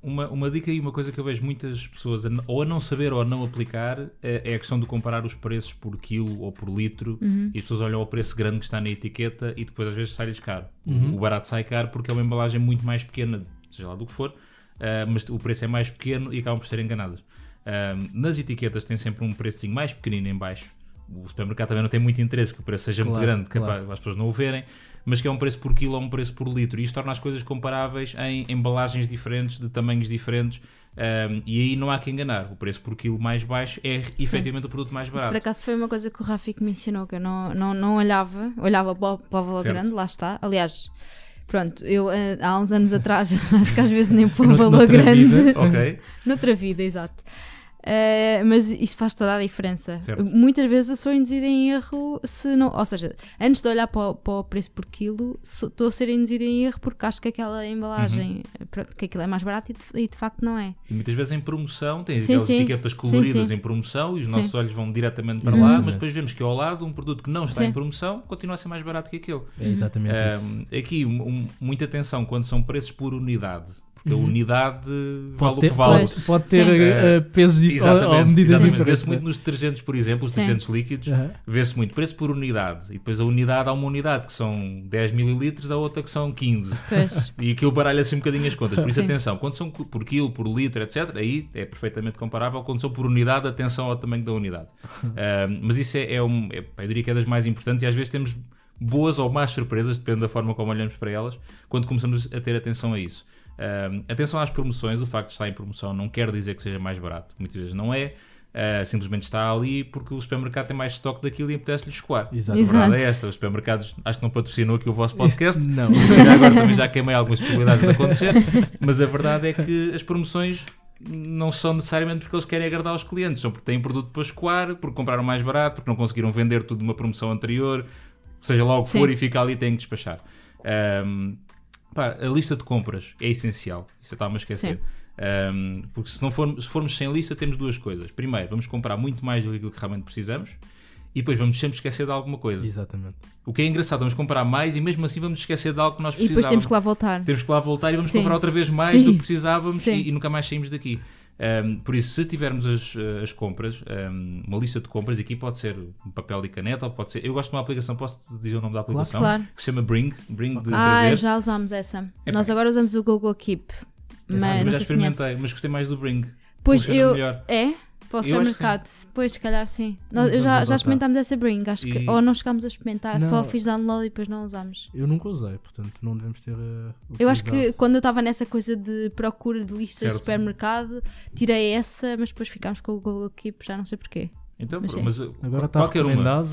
Uma, uma dica e uma coisa que eu vejo muitas pessoas a ou a não saber ou a não aplicar é, é a questão de comparar os preços por quilo ou por litro e as pessoas olham ao preço grande que está na etiqueta e depois às vezes sai-lhes caro. O barato sai caro porque é uma embalagem muito mais pequena, seja lá do que for, ah, mas o preço é mais pequeno e acabam por ser enganadas. Ah, nas etiquetas tem sempre um precinho mais pequenino em baixo. O supermercado também não tem muito interesse que o preço seja muito Claro, grande, que é claro. para as pessoas não o verem, mas que é um preço por quilo ou um preço por litro. E isto torna as coisas comparáveis em embalagens diferentes, de tamanhos diferentes, um, e aí não há que enganar. O preço por quilo mais baixo é efetivamente o produto mais Isso por barato. acaso foi uma coisa que o Rafik me ensinou, que eu não, não, não olhava, olhava para o, valor grande, lá está. Aliás, pronto, eu eh, há uns anos atrás, acho que às vezes nem o Nout- valor grande. vida. Ok? Noutra vida, exato. Uh, mas isso faz toda a diferença. Certo. Muitas vezes eu sou induzida em erro se não. Ou seja, antes de olhar para o, para o preço por quilo, estou a ser induzida em erro porque acho que aquela embalagem, Uhum. pronto, que aquilo é mais barato e de, e de facto não é. E muitas vezes em promoção, tem Sim, aquelas sim. etiquetas coloridas sim. em promoção e os Sim. nossos olhos vão diretamente para Exatamente. lá, mas depois vemos que ao lado um produto que não está Sim. em promoção continua a ser mais barato que aquele. É exatamente isso. Um, aqui, um- um- muita atenção quando são preços por unidade, porque a Uhum. unidade vale Pode o ter, que vale. Pois. pode ter eh, pesos diferentes ou, medidas exatamente. diferentes. Vê-se muito nos detergentes, por exemplo, os Sim. detergentes líquidos, Aham. vê-se muito preço por unidade. E depois a unidade, há uma unidade que são 10 mililitros, a outra que são 15. Pois. E aquilo baralha-se um bocadinho as contas. Por isso, Sim. atenção, quando são por quilo, por litro, etc., aí é perfeitamente comparável. Quando são por unidade, atenção ao tamanho da unidade. Ah, mas isso é, é um, é, eu diria que é das mais importantes e às vezes temos boas ou más surpresas, depende da forma como olhamos para elas, quando começamos a ter atenção a isso. Atenção às promoções, o facto de estar em promoção não quer dizer que seja mais barato, muitas vezes não é. Ah, simplesmente está ali porque o supermercado tem mais estoque daquilo e apetece-lhe escoar. Exato. A verdade é esta: os supermercados acho que não patrocinam aqui o vosso podcast, Não. e se calhar agora também já queimei algumas possibilidades de acontecer, mas a verdade é que as promoções não são necessariamente porque eles querem agradar os clientes, são porque têm produto para escoar, porque compraram mais barato, porque não conseguiram vender tudo numa promoção anterior, seja lá o que for, e fica ali e têm que despachar. Pá, a lista de compras é essencial, isso eu estava a esquecer. Ahm, porque se, não formos, se formos sem lista, temos duas coisas. Primeiro, vamos comprar muito mais do que aquilo que realmente precisamos. E depois vamos sempre esquecer de alguma coisa. Exatamente. O que é engraçado, vamos comprar mais e mesmo assim vamos esquecer de algo que nós E precisávamos. depois temos que lá voltar. Temos que lá voltar e vamos Sim. comprar outra vez mais Sim. do que precisávamos e, e nunca mais saímos daqui. Um, por isso, se tivermos as, as compras, um, uma lista de compras, aqui pode ser um papel e caneta, ou pode ser. Eu gosto de uma aplicação, posso dizer o nome da aplicação? Claro. Que se chama Bring, Bring de Ah, trazer. já usámos essa. Epá. Nós agora usamos o Google Keep. Mas Também não já conheces. experimentei, mas gostei mais do Bring. Pois Funciona eu. melhor. É? Para o que supermercado. Pois, se calhar sim. Nós, eu já, já experimentámos essa Bring, acho que. E- Ou não chegámos a experimentar, só Não. fiz download e depois não usámos. Eu nunca usei, portanto não devemos ter. eh, Eu acho que quando eu estava nessa coisa de procura de listas Certo. de supermercado, tirei essa, mas depois ficámos com o Google Keep, já não sei porquê. Então, Mas mas, uh, Agora está qualquer uma.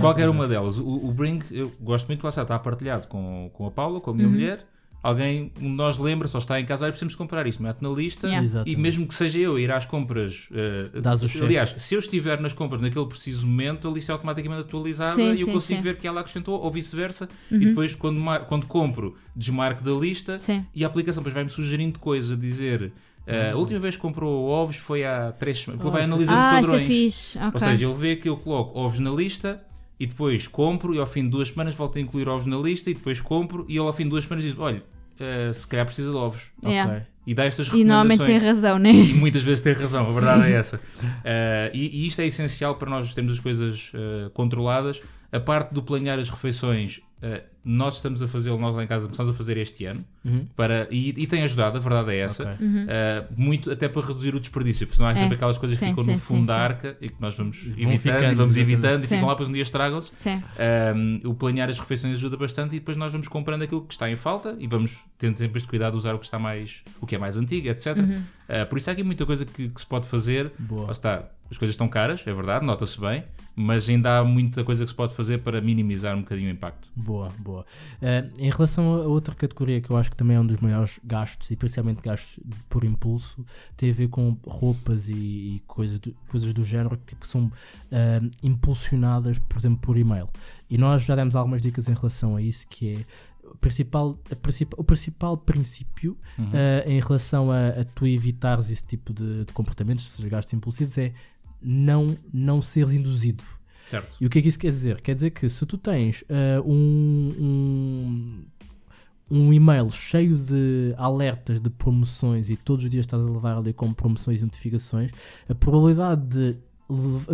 Qualquer uma delas. O, o Bring, eu gosto muito, lá está, está partilhado com, com a Paula, com a minha Uhum. mulher. Alguém, um de nós lembra, só está em casa, olha, precisamos comprar isto, mete na lista Yeah. e mesmo que seja eu ir às compras, eh, cheque. aliás, se eu estiver nas compras naquele preciso momento, a lista é automaticamente atualizada Sim, e eu sim, consigo sim. ver que ela acrescentou ou vice-versa e Uhum. depois quando, mar- quando compro, desmarco da lista Sim. e a aplicação depois vai-me sugerindo coisas, a dizer eh, a última vez que comprou ovos foi há três semanas, porque Ah, vai é analisando Ah, isso é padrões. fixe. Ok. Ou seja, ele vê que eu coloco ovos na lista e depois compro e ao fim de duas semanas volto a incluir ovos na lista e depois compro e ele ao fim de duas semanas diz, olha, eh, se calhar precisa de ovos. Yeah. Ok. E dá estas E normalmente tem recomendações. razão, né? E muitas vezes tem razão, a verdade é essa. Eh, e, e isto é essencial para nós termos as coisas eh, controladas. A parte do planear as refeições, eh, nós estamos a fazê-lo, nós lá em casa começamos a fazer este ano. Uhum. Para, e, e tem ajudado, a verdade é essa. Ok. Uhum. Uh, muito até para reduzir o desperdício, porque senão há É. sempre aquelas coisas que Sim, ficam sim, no fundo sim, da sim. arca e que nós vamos Vão evitando ficando, e vamos evitando e ficam lá, depois um dia estragam-se. Um, o planear as refeições ajuda bastante e depois nós vamos comprando aquilo que está em falta e vamos tendo sempre este cuidado de usar o que está mais, o que é mais antigo, etc. Uhum. Uh, por isso há aqui muita coisa que, que se pode fazer. Boa. Está, as coisas estão caras, é verdade, nota-se bem, mas ainda há muita coisa que se pode fazer para minimizar um bocadinho o impacto. Boa, boa. Eh, em relação a outra categoria que eu acho que também é um dos maiores gastos, e principalmente gastos por impulso, tem a ver com roupas e, e coisas, do, coisas do género que tipo, são eh, impulsionadas, por exemplo, por e-mail. E nós já demos algumas dicas em relação a isso, que é o principal, princip- o principal princípio Uhum. eh, em relação a, a tu evitares esse tipo de, de comportamentos, seja, gastos impulsivos, é não, não seres induzido. Certo. E o que é que isso quer dizer? Quer dizer que se tu tens ah, um, um, um e-mail cheio de alertas de promoções e todos os dias estás a levar ali com promoções e notificações, a probabilidade de,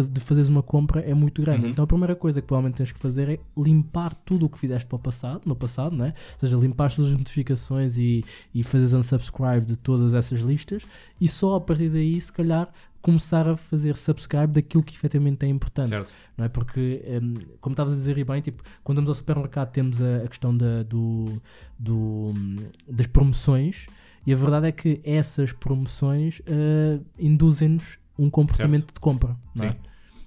de fazeres uma compra é muito grande. Uhum. Então a primeira coisa que provavelmente tens que fazer é limpar tudo o que fizeste para o passado, no passado, né? ou seja, limpar todas as notificações e, e fazeres unsubscribe de todas essas listas e só a partir daí, se calhar, começar a fazer subscribe daquilo que efetivamente é importante Certo. não é? Porque, hum, como estavas a dizer e bem, tipo, quando vamos ao supermercado temos a, a questão da, do, do, hum, das promoções e a verdade é que essas promoções ah, induzem-nos um comportamento de compra, não é? Sim.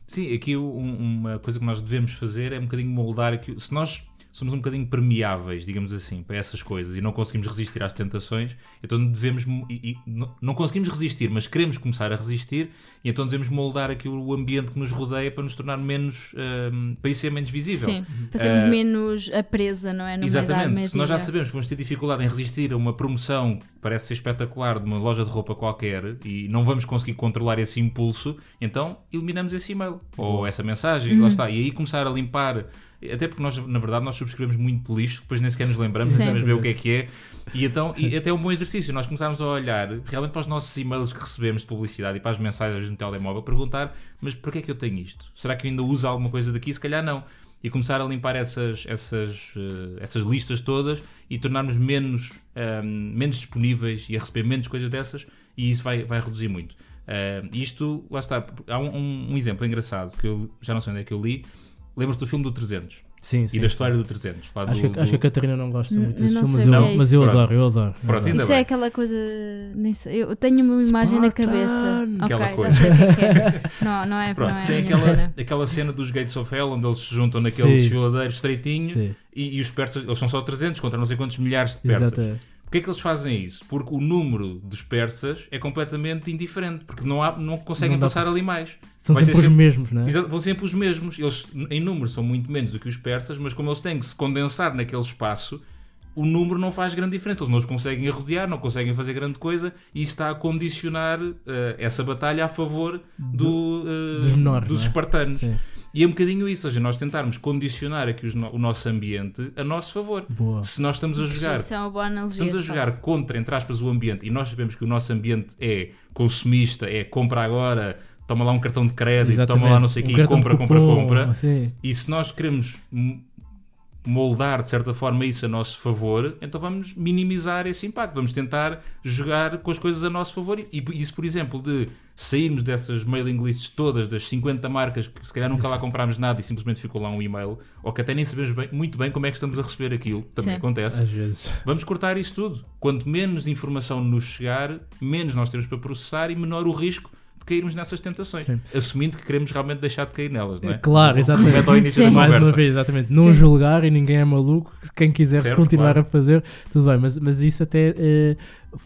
Sim, aqui um- uma coisa que nós devemos fazer é um bocadinho moldar aqui. Se nós, somos um bocadinho permeáveis, digamos assim, para essas coisas e não conseguimos resistir às tentações, então devemos, e, e, não conseguimos resistir, mas queremos começar a resistir e então devemos moldar aqui o ambiente que nos rodeia para nos tornar menos, um, para isso ser menos visível. Sim, para sermos uh, menos a presa, não é? Exatamente, se nós já sabemos que vamos ter dificuldade em resistir a uma promoção que parece ser espetacular de uma loja de roupa qualquer e não vamos conseguir controlar esse impulso, então eliminamos esse e-mail ou essa mensagem, uhum. lá está, e aí começar a limpar até porque nós, na verdade, nós subscrevemos muito lixo, depois nem sequer nos lembramos, nem sabemos bem o que é que é. E então, e até é um bom exercício, nós começarmos a olhar realmente para os nossos e-mails que recebemos de publicidade e para as mensagens no telemóvel, perguntar, mas porquê é que eu tenho isto? Será que eu ainda uso alguma coisa daqui? Se calhar não. E começar a limpar essas, essas, uh, essas listas todas e tornarmos menos, um, ehm, menos disponíveis e a receber menos coisas dessas, e isso vai, vai reduzir muito. Uh, isto, lá está, há um, um exemplo engraçado que eu já não sei onde é que eu li, Lembras-te do filme do 300? Sim, sim. E da história do 300. Lá acho, do, que, acho que a Catarina não gosta muito desse filme, mas, eu, é mas eu adoro, eu adoro. Pronto, isso bem. é aquela coisa. Eu tenho uma imagem na cabeça. Aquela ok, coisa. já sei o que é que é. Não, não é, Pronto, não é tem aquela, cena. aquela cena dos Gates of Hell onde eles se juntam naquele Sim. desfiladeiro estreitinho e, e os persas, eles são só 300 contra não sei quantos milhares de persas. Exato. Porquê é que eles fazem isso? Porque o número dos persas é completamente indiferente, porque não, há, não conseguem Não passar para- ali mais. São Vai sempre os mesmos, não é? Exato, vão sempre os mesmos. Eles, em número, são muito menos do que os persas, mas como eles têm que se condensar naquele espaço, o número não faz grande diferença. Eles não os conseguem rodear, não conseguem fazer grande coisa, e isso está a condicionar eh, essa batalha a favor do, eh, dos menores, dos não é? E é um bocadinho isso, ou seja, nós tentarmos condicionar aqui os no- o nosso ambiente a nosso favor. Boa. Se nós estamos a jogar Isso é uma boa analogia. Estamos a jogar contra, entre aspas, o ambiente e nós sabemos que o nosso ambiente é consumista, é compra agora, toma lá um cartão de crédito, toma lá não sei o quê, compra, compra, compra. Sim. E se nós queremos moldar de certa forma isso a nosso favor, então vamos minimizar esse impacto, vamos tentar jogar com as coisas a nosso favor. E isso, por exemplo, de sairmos dessas mailing lists todas, das 50 marcas que se calhar nunca lá comprámos nada e simplesmente ficou lá um e-mail, ou que até nem sabemos bem- muito bem como é que estamos a receber aquilo, também Sim. acontece. Às vezes. Vamos cortar isso tudo. Quanto menos informação nos chegar, menos nós temos para processar e menor o risco cairmos nessas tentações. Sim. Assumindo que queremos realmente deixar de cair nelas, não é? Claro, exatamente. Ao início Sim. da Mais conversa. uma vez, exatamente. Não Sim. julgar e ninguém é maluco. Quem quiser se Certo, continuar claro. a fazer, tudo bem. Mas, mas isso até. eh,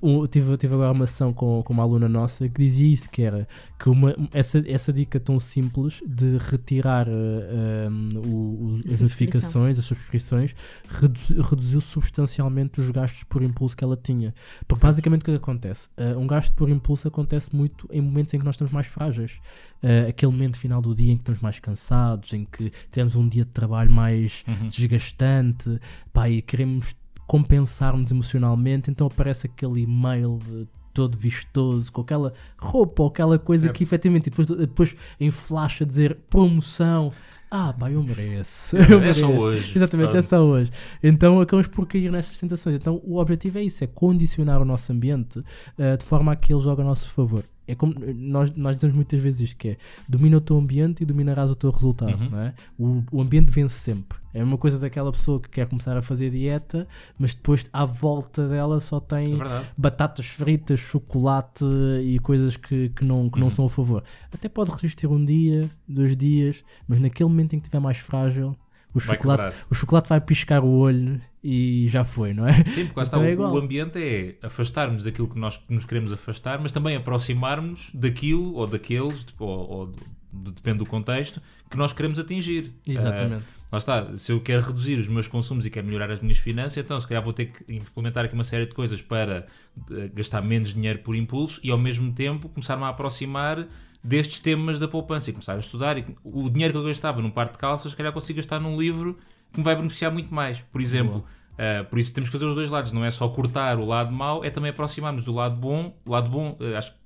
um, tive, tive agora uma sessão com, com uma aluna nossa que dizia isso: que era que uma, essa, essa dica tão simples de retirar eh, um, o- o- as notificações, as subscrições, redu- reduziu substancialmente os gastos por impulso que ela tinha. Porque basicamente o que é acontece? Eh, um gasto por impulso acontece muito em momentos em que nós estamos mais frágeis. Eh, aquele momento final do dia em que estamos mais cansados, em que temos um dia de trabalho mais Uhum. desgastante, pá, e queremos compensar-nos emocionalmente, então aparece aquele e-mail de todo vistoso, com aquela roupa ou aquela coisa Certo. que efetivamente depois, depois em flash a dizer promoção. Ah, pá, eu mereço. É, eu é só mereço. hoje. Exatamente, Ah. é só hoje. Então acabamos por cair nessas tentações. Então o objetivo é isso: é condicionar o nosso ambiente eh, de forma a que ele jogue a nosso favor. É como nós, nós dizemos muitas vezes isto: que é domina o teu ambiente e dominarás o teu resultado. Uhum. Não é? o, o ambiente vence sempre. É uma coisa daquela pessoa que quer começar a fazer dieta, mas depois à volta dela só É tem verdade. batatas fritas, chocolate e coisas que, que, não, que não Uhum. são a favor. Até pode resistir um dia, dois dias, mas naquele momento em que estiver mais frágil, o Vai chocolate, quebrar. o chocolate vai piscar o olho e já foi, não é? Sim, porque está, é o- ambiente é afastarmos daquilo que nós nos queremos afastar, mas também aproximarmos daquilo ou daqueles, ou, ou de- depende do contexto, que nós queremos atingir. Exatamente. Ah, lá está, se eu quero reduzir os meus consumos e quero melhorar as minhas finanças, então se calhar vou ter que implementar aqui uma série de coisas para eh, gastar menos dinheiro por impulso e ao mesmo tempo começar-me a aproximar destes temas da poupança e começar a estudar. E o dinheiro que eu gastava num par de calças, se calhar consigo gastar num livro que me vai beneficiar muito mais. Por exemplo, Uh, por isso temos que fazer os dois lados, não é só cortar o lado mau, é também aproximarmos do lado bom. O lado bom, uh, acho que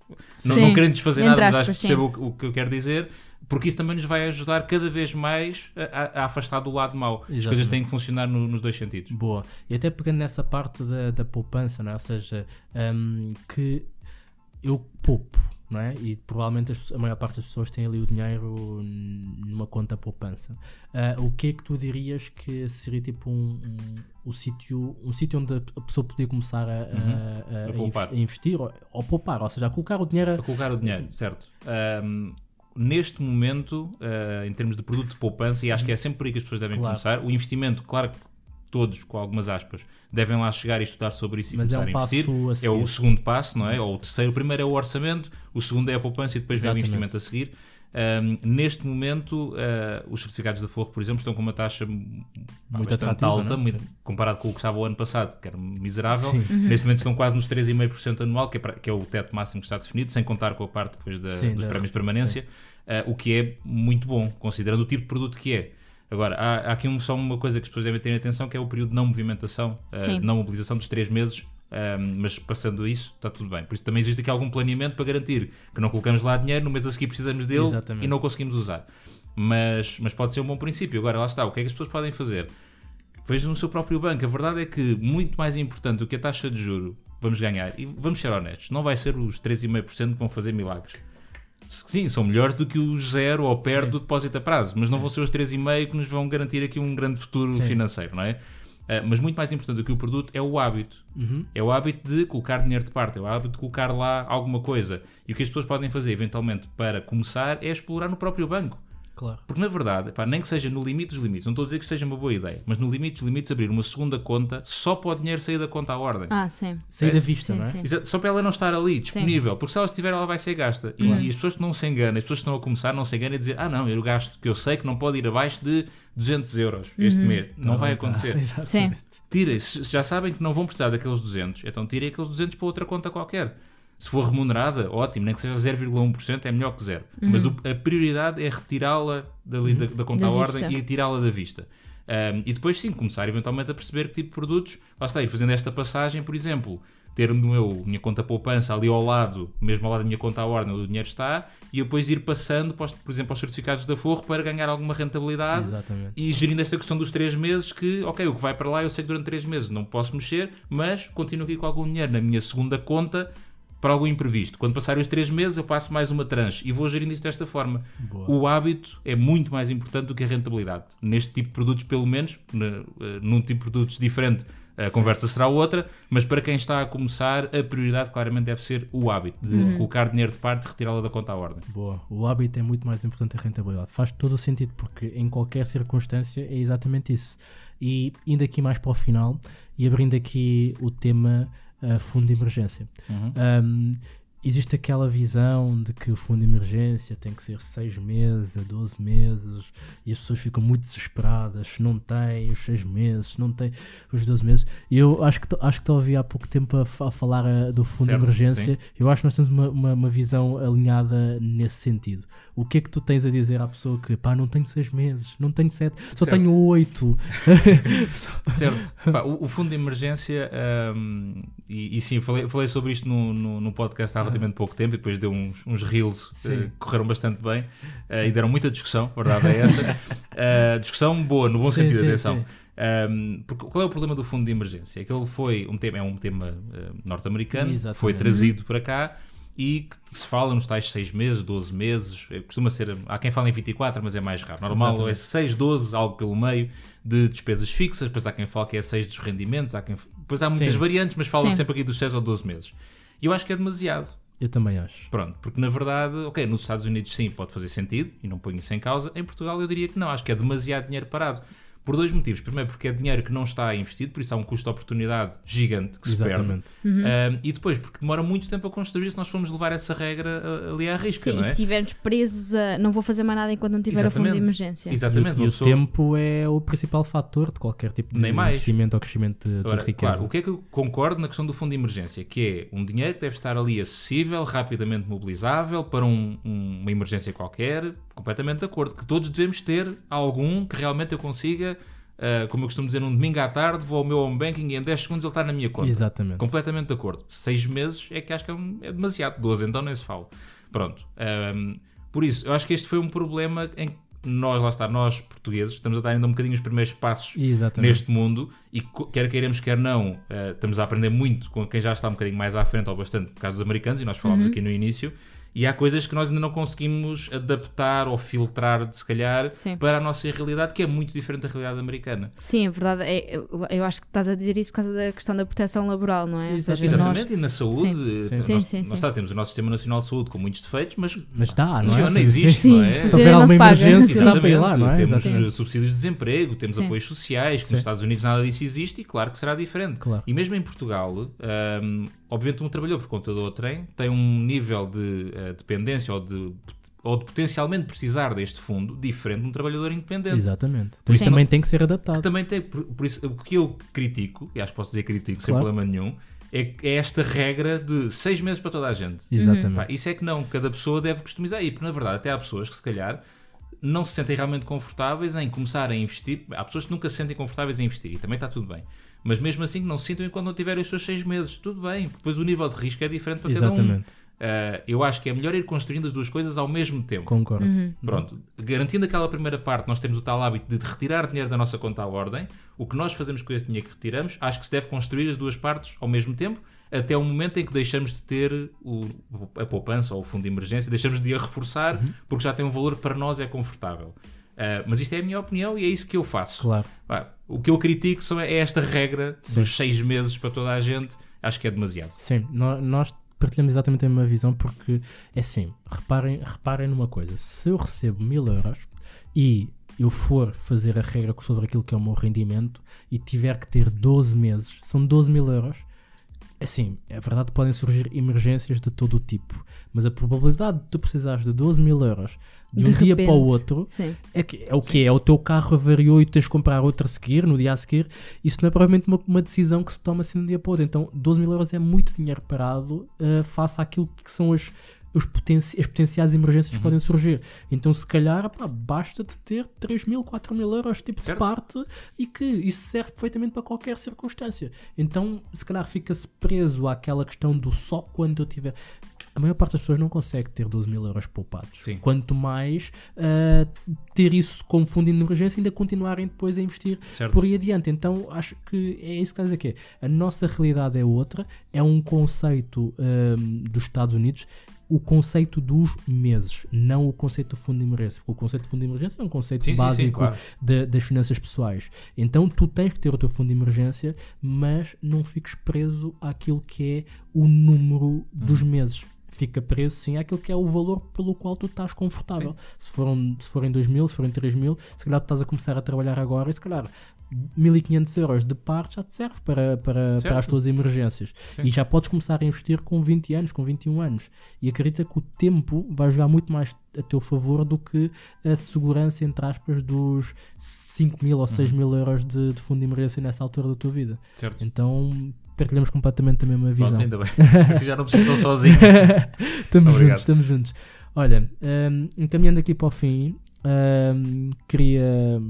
não, Sim, não querendo desfazer nada, mas acho que percebo o, o que eu quero dizer, porque isso também nos vai ajudar cada vez mais a, a- a afastar do lado mau. As Exatamente. coisas têm que funcionar no- nos dois sentidos. Boa. E até pegando nessa parte da, da poupança, não é? ou seja, hum, que eu poupo, não é? E provavelmente as a maior parte das pessoas tem ali o dinheiro numa conta poupança. Ah, o que é que tu dirias que seria tipo um, um, o sítio, um sítio onde a pessoa podia começar a, a- a- A a poupar. inv- a investir ou, ou poupar, ou seja, a colocar o dinheiro. A colocar o dinheiro, certo. Um, neste momento, uh, em termos de produto de poupança, e acho que é sempre por aí que as pessoas devem Claro. começar, o investimento, claro que todos, com algumas aspas, devem lá chegar e estudar sobre isso e Mas é começar um a investir. passo a é o segundo passo, não é? Ou o terceiro. O primeiro é o orçamento, o segundo é a poupança e depois vem o Exatamente. investimento a seguir. Um, neste momento, uh, os certificados da Forro, por exemplo, estão com uma taxa muito bastante alta, é? muito- comparado com o que estava o ano passado, que era miserável. Sim. Neste momento estão quase nos 3,5% anual, que é, pra- que é o teto máximo que está definido, sem contar com a parte depois da- Sim, dos da- prémios de permanência, uh, o que é muito bom, considerando o tipo de produto que é. Agora, há, há aqui um- só uma coisa que as pessoas devem ter atenção, que é o período de não movimentação, uh, não mobilização dos 3 meses, um, mas passando isso, está tudo bem. Por isso também existe aqui algum planeamento para garantir que não colocamos lá dinheiro, no mês a seguir precisamos dele Exatamente. e não conseguimos usar. Mas, mas pode ser um bom princípio. Agora, lá está, o que é que as pessoas podem fazer? Vejam no seu próprio banco. A verdade é que muito mais importante do que a taxa de juro vamos ganhar, e vamos ser honestos, não vai ser os 3,5% que vão fazer milagres. Sim, são melhores do que os zero ou perto Sim. do depósito a prazo, mas não vão ser os 3,5% que nos vão garantir aqui um grande futuro Sim. financeiro, não é? Ah, mas muito mais importante do que o produto é o hábito. Uhum. É o hábito de colocar dinheiro de parte, é o hábito de colocar lá alguma coisa. E o que as pessoas podem fazer, eventualmente, para começar, é explorar no próprio banco. Claro. Porque na verdade, pá, nem que seja no limite dos limites, não estou a dizer que seja uma boa ideia, mas no limite dos limites abrir uma segunda conta só para o dinheiro sair da conta à ordem. Ah, sim. Sair da vista, Sim, não é? sim. Só para ela não estar ali, disponível, porque se ela estiver, ela vai ser gasta. E, e as pessoas que não se enganam, as pessoas que estão a começar, não se enganam a dizer: Ah, não, eu gasto que eu sei que não pode ir abaixo de 200 euros este mês. Não vai tá. acontecer. Exatamente. Tirem, já sabem que não vão precisar daqueles 200, então tirem aqueles 200 para outra conta qualquer. Se for remunerada, ótimo, nem que seja 0,1%, é melhor que zero. Mas o- a prioridade é retirá-la dali da, da conta Da à ordem vista. e tirá-la da vista. Um, e depois sim, começar eventualmente a perceber que tipo de produtos, lá está, e fazendo esta passagem, por exemplo, ter no meu, minha conta poupança ali ao lado, mesmo ao lado da minha conta à ordem onde o dinheiro está, e depois ir passando, para por exemplo, aos certificados da Forro para ganhar alguma rentabilidade Exatamente. e gerindo esta questão dos três meses que, ok, o que vai para lá eu sei que durante três meses não posso mexer, mas continuo aqui com algum dinheiro na minha segunda conta para algum imprevisto. Quando passarem os três meses eu passo mais uma tranche e vou gerindo isto desta forma. Boa. O hábito é muito mais importante do que a rentabilidade. Neste tipo de produtos, pelo menos, eh, num tipo de produtos diferente, a conversa será outra, mas para quem está a começar, a prioridade claramente deve ser o hábito de colocar dinheiro de parte e retirá-lo da conta à ordem. Boa. O hábito é muito mais importante que a rentabilidade. Faz todo o sentido, porque em qualquer circunstância é exatamente isso. E indo aqui mais para o final e abrindo aqui o tema fundo de emergência. Uhum. Um, existe aquela visão de que o fundo de emergência tem que ser 6 meses a 12 meses e as pessoas ficam muito desesperadas se não tem os 6 meses, se não tem os 12 meses. E eu acho que, acho que ouvi há pouco tempo a, a falar ah, do fundo Certo, de emergência. Eu acho que nós temos uma, uma, uma visão alinhada nesse sentido. O que é que tu tens a dizer à pessoa que pá, não tenho 6 meses, não tenho 7, só Certo. tenho 8? Certo. Pá, o, o fundo de emergência, hum, e, e sim, falei, falei sobre isto no, no, no podcast há relativamente pouco tempo e depois deu uns, uns reels que correram bastante bem eh, e deram muita discussão, a verdade é essa. Eh, discussão boa, no bom Sim, sentido, sim, atenção. sim. Um, porque qual é o problema do fundo de emergência? É que ele foi um tema, é um tema eh, norte-americano, foi trazido para cá e que se fala nos tais 6 meses, 12 meses, costuma ser, há quem fale em 24, mas é mais raro. Normal Exatamente. é 6, 12, algo pelo meio de despesas fixas, depois há quem fale que é 6 dos rendimentos, há quem, depois há muitas Sim. variantes, mas fala Sim. sempre aqui dos 6 ou 12 meses. E eu acho que é demasiado. Eu também acho. Pronto, porque na verdade, ok, nos Estados Unidos sim, pode fazer sentido, e não ponho isso em causa. Em Portugal eu diria que não, acho que é demasiado dinheiro parado. Por dois motivos. Primeiro, porque é dinheiro que não está investido, por isso há um custo de oportunidade gigante que se perde. Exatamente. Um, e depois, porque demora muito tempo a construir se nós formos levar essa regra uh, ali à risca, Sim, não e é? se estivermos presos a não vou fazer mais nada enquanto não tiver o fundo de Exatamente. emergência. Exatamente. E, uma o pessoa- tempo é o principal fator de qualquer tipo de Nem mais. investimento ou crescimento de, de Agora, riqueza. claro, o que é que eu concordo na questão do fundo de emergência? Que é um dinheiro que deve estar ali acessível, rapidamente mobilizável para um- um- uma emergência qualquer, completamente de acordo. Que todos devemos ter algum que realmente eu consiga, ah, como eu costumo dizer, num domingo à tarde, vou ao meu home banking e em 10 segundos ele está na minha conta. Exatamente. Completamente de acordo. Seis meses é que acho que é, um- é demasiado. 12 então nem se fala. Pronto. Ahm, por isso, eu acho que este foi um problema em que nós, lá está, nós portugueses, estamos a dar ainda um bocadinho os primeiros passos Exatamente. neste mundo e quer queiramos, quer não, eh, estamos a aprender muito com quem já está um bocadinho mais à frente ou bastante, por causa dos americanos, e nós falámos aqui no início. E há coisas que nós ainda não conseguimos adaptar ou filtrar, se calhar, Sim. para a nossa realidade, que é muito diferente da realidade americana. Sim, é verdade. É, eu, acho que estás a dizer isso por causa da questão da proteção laboral, não é? Exato. seja, Exatamente, nós- e na saúde, Sim. eh, Sim. nós, Sim, nós está, temos o nosso Sistema Nacional de Saúde com muitos defeitos, mas Mas dá, não é? funciona, Sim, existe, sim. não é? Se houver alguma emergência, dá para ir lá, não é? Temos Exatamente. eh, subsídios de desemprego, temos Sim. apoios sociais, que nos Estados Unidos nada disso existe e claro que será diferente. Claro. E mesmo em Portugal, ahm, obviamente um trabalhador por conta do outrem tem um nível de eh, dependência ou de, ou de potencialmente precisar deste fundo diferente de um trabalhador independente. Exatamente. Por isso Sim. também tem que ser adaptado. Também tem, por, por isso, o que eu critico, e acho que posso dizer critico sem Claro. problema nenhum, é, é esta regra de seis meses para toda a gente. Exatamente. Pá, isso é que não, cada pessoa deve customizar. E porque, na verdade, até há pessoas que se calhar não se sentem realmente confortáveis em começar a investir. Há pessoas que nunca se sentem confortáveis em investir e também está tudo bem. Mas mesmo assim que não se sintam enquanto não tiverem os seus seis meses. Tudo bem, depois o nível de risco é diferente para cada um. Exatamente. Ah, eu acho que é melhor ir construindo as duas coisas ao mesmo tempo. Concordo. Pronto, garantindo aquela primeira parte, nós temos o tal hábito de retirar dinheiro da nossa conta à ordem. O que nós fazemos com esse dinheiro que retiramos, acho que se deve construir as duas partes ao mesmo tempo, até o momento em que deixamos de ter o- a poupança ou o fundo de emergência, deixamos de a reforçar, porque já tem um valor que para nós é confortável. Ah, mas isto é a minha opinião e é isso que eu faço. Claro. O que eu critico são, é esta regra dos seis meses para toda a gente, acho que é demasiado. Sim, nó- nós partilhamos exatamente a mesma visão porque é assim, reparem, reparem numa coisa, se eu recebo mil euros e eu for fazer a regra sobre aquilo que é o meu rendimento e tiver que ter 12 meses, são 12 mil euros, assim, é verdade que podem surgir emergências de todo o tipo, mas a probabilidade de tu precisares de 12 mil euros de, De um dia para o repente. outro Sim. é, que, é o que é? O teu carro avariou e tens de comprar outro a seguir, no dia a seguir. Isso não é provavelmente uma, uma decisão que se toma assim de um dia para o outro. Então, 12 mil euros é muito dinheiro parado uh, face àquilo que são as, os as potenciais emergências que podem surgir. Então, se calhar, pá, basta de ter 3 mil, 4 mil euros tipo Certo. de parte e que isso serve perfeitamente para qualquer circunstância. Então, se calhar, fica-se preso àquela questão do só quando eu tiver. A maior parte das pessoas não consegue ter 12 mil euros poupados. Sim. Quanto mais uh, ter isso como fundo de emergência e ainda continuarem depois a investir Certo. por aí adiante. Então acho que é isso que está a dizer que é. A nossa realidade é outra, é um conceito um, dos Estados Unidos, o conceito dos meses, não o conceito do fundo de emergência. Porque o conceito do fundo de emergência é um conceito Sim, sim, sim, básico claro. da- das finanças pessoais. Então tu tens que ter o teu fundo de emergência, mas não fiques preso àquilo que é o número dos Uhum. meses. Fica preso sim àquilo que é o valor pelo qual tu estás confortável. Se, foram, se forem 2 mil, se forem 3 mil, se calhar tu estás a começar a trabalhar agora e se calhar 1500 euros de parte já te serve para, para, para as tuas emergências. Sim. E já podes começar a investir com 20 anos, com 21 anos. E acredita que o tempo vai jogar muito mais a teu favor do que a segurança, entre aspas, dos 5 mil ou 6 Uhum. mil euros de, de fundo de emergência nessa altura da tua vida. Certo. Então partilhamos completamente a mesma visão. Pronto, ainda bem. Assim já não me sinto sozinho. estamos Obrigado. juntos, estamos juntos. Olha, hum, encaminhando aqui para o fim, hum, queria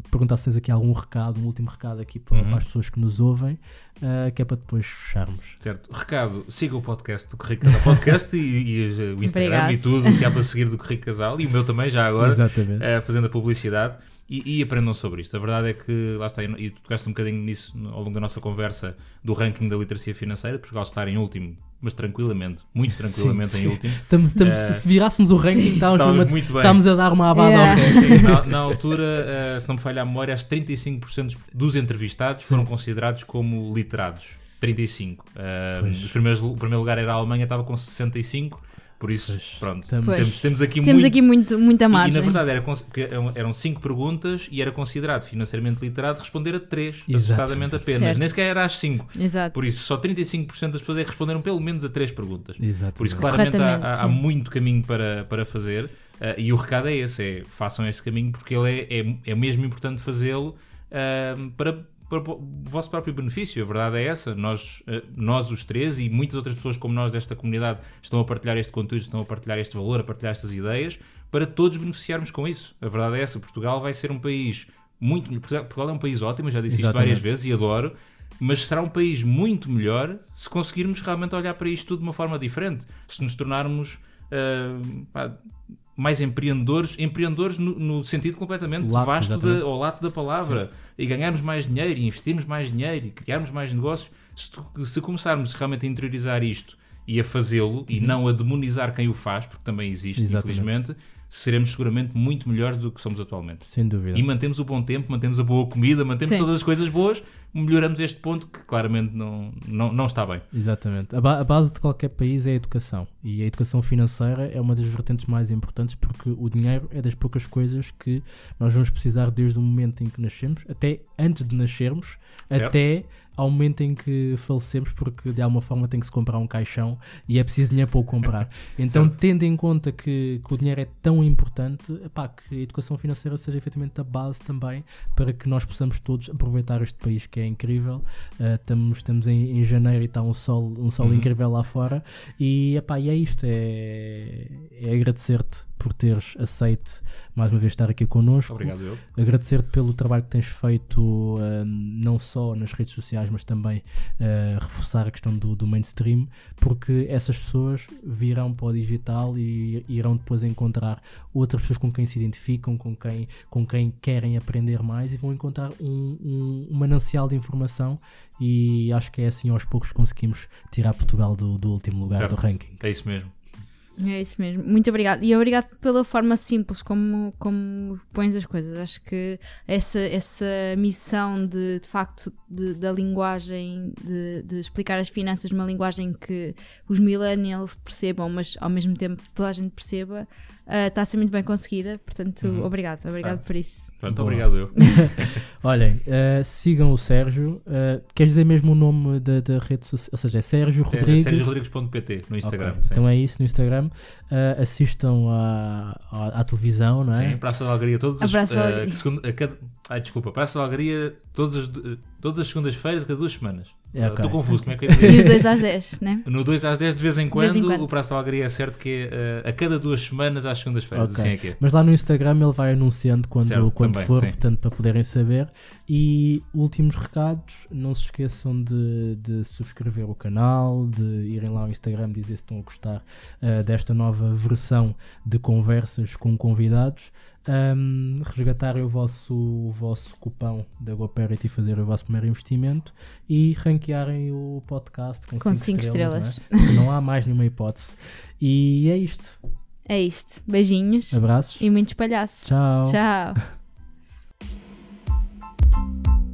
perguntar se tens aqui algum recado, um último recado aqui para, Uhum. para as pessoas que nos ouvem, ah, que é para depois fecharmos. Certo. Recado, siga o podcast do Correio Casal Podcast e, e, uh, o Instagram Obrigado. e tudo o que há para seguir do Correio Casal e o meu também já agora, eh, fazendo a publicidade. E, e aprendam sobre isto. A verdade é que, lá está, e tu tocaste um bocadinho nisso ao longo da nossa conversa do ranking da literacia financeira, Portugal estar em último, mas tranquilamente, muito tranquilamente Sim, em sim. último. Estamos, estamos- Eh, se virássemos o ranking, estávamos, Estávamos muito bem. estávamos a dar uma abada Yeah. Sim, sim. Na, na altura, eh, se não me falha a memória, que 35% dos entrevistados foram considerados como literados. 35. Eh, Pois. os primeiros, o primeiro lugar era a Alemanha, estava com 65. Por isso, Pois. pronto, Pois. temos, temos aqui Temos muito. aqui muito, muita E- e, margem. na verdade era, eram, cinco perguntas e era considerado financeiramente literado responder a três, Exato. assustadamente apenas. Certo. Nem sequer era às cinco. Exato. Por isso, só 35% das pessoas é responderam pelo menos a três perguntas. Exatamente. Por isso, claramente, há, há- há muito caminho para, para fazer. eh, e o recado é esse: é, façam esse caminho porque ele é, é, é mesmo importante fazê-lo ahm, para, para o vosso próprio benefício. A verdade é essa. Nós, eh, nós, os três, e muitas outras pessoas como nós desta comunidade, estão a partilhar este conteúdo, estão a partilhar este valor, a partilhar estas ideias, para todos beneficiarmos com isso. A verdade é essa. Portugal vai ser um país muito. Portugal Portugal é um país ótimo, já disse isto Exatamente. várias vezes e adoro mas será um país muito melhor se conseguirmos realmente olhar para isto tudo de uma forma diferente. Se nos tornarmos ah, pá, mais empreendedores, empreendedores no, no sentido completamente Lato, vasto da, ao lato da palavra, e ganharmos mais dinheiro, e investirmos mais dinheiro, e criarmos mais negócios. Se, tu- se começarmos realmente a interiorizar isto e a fazê-lo e não a demonizar quem o faz, porque também existe, Uhum. Exatamente. infelizmente, seremos seguramente muito melhores do que somos atualmente. Sem dúvida. E mantemos o bom tempo, mantemos a boa comida, mantemos Sim. todas as coisas boas, melhoramos este ponto que claramente não, não, não está bem. Exatamente. A, ba- a base de qualquer país é a educação. E a educação financeira é uma das vertentes mais importantes porque o dinheiro é das poucas coisas que nós vamos precisar desde o momento em que nascemos, até antes de nascermos, Certo. até ao momento em que falecemos, porque de alguma forma tem que se comprar um caixão e é preciso dinheiro para o comprar. Então, Certo. tendo em conta que, que o dinheiro é tão importante, epá, que a educação financeira seja efetivamente a base também para que nós possamos todos aproveitar este país que é incrível. Uh, estamos, estamos em, em janeiro e está um sol, um sol Uhum. incrível lá fora. E, epá, e é isto: é, é agradecer-te por teres aceito mais uma vez estar aqui connosco. Obrigado, eu. Agradecer-te pelo trabalho que tens feito, um, não só nas redes sociais, mas também uh, reforçar a questão do, do mainstream, porque essas pessoas virão para o digital e irão depois encontrar outras pessoas com quem se identificam, com quem, com quem querem aprender mais e vão encontrar um, um, um manancial de informação. E acho que é assim aos poucos que conseguimos tirar Portugal do, do último lugar Certo. do ranking. É isso mesmo. É isso mesmo. Muito obrigado. E obrigado pela forma simples como, como pões as coisas. Acho que essa, essa missão de, de facto de- da linguagem, de, de explicar as finanças numa linguagem que os millennials percebam, mas ao mesmo tempo toda a gente perceba, está a ser muito bem conseguida. Portanto, Uhum. obrigado. Obrigado Ah. por isso. Pronto, Boa. obrigado, eu. Olhem, uh, sigam o Sérgio. Uh, queres dizer mesmo o nome da, da rede social? Ou seja, é Sérgio É Rodrigues. SérgioRodrigues.pt no Instagram. Ok, sim. Então é isso no Instagram. Uh, assistam à, à, à televisão, não é? Sim, Praça da Alegria, todas A as Praça da Alegria. que segunda- a cada- Ai, desculpa, Praça da Alegria todas as, todas as segundas-feiras, a cada duas semanas. É, Eh, ok. Estou confuso, como é que eu ia E os dizer? dois às 10, né? No 2 às 10 de vez em vez quando, em quando. o Praça da Alegria é certo que é eh, a cada duas semanas às segundas-feiras, Ok. assim é que é. Mas lá no Instagram ele vai anunciando quando, Certo, quando também, for, sim. portanto, para poderem saber. E últimos recados: não se esqueçam de, de subscrever o canal, de irem lá ao Instagram dizer se estão a gostar uh, desta nova versão de conversas com convidados um, resgatarem o vosso, o vosso cupão da GoParity e fazer o vosso primeiro investimento e ranquearem o podcast com 5 estrelas. estrelas. Não, é? não há mais nenhuma hipótese. E é isto. É isto. Beijinhos. Abraços. E muitos palhaços. Tchau. Tchau.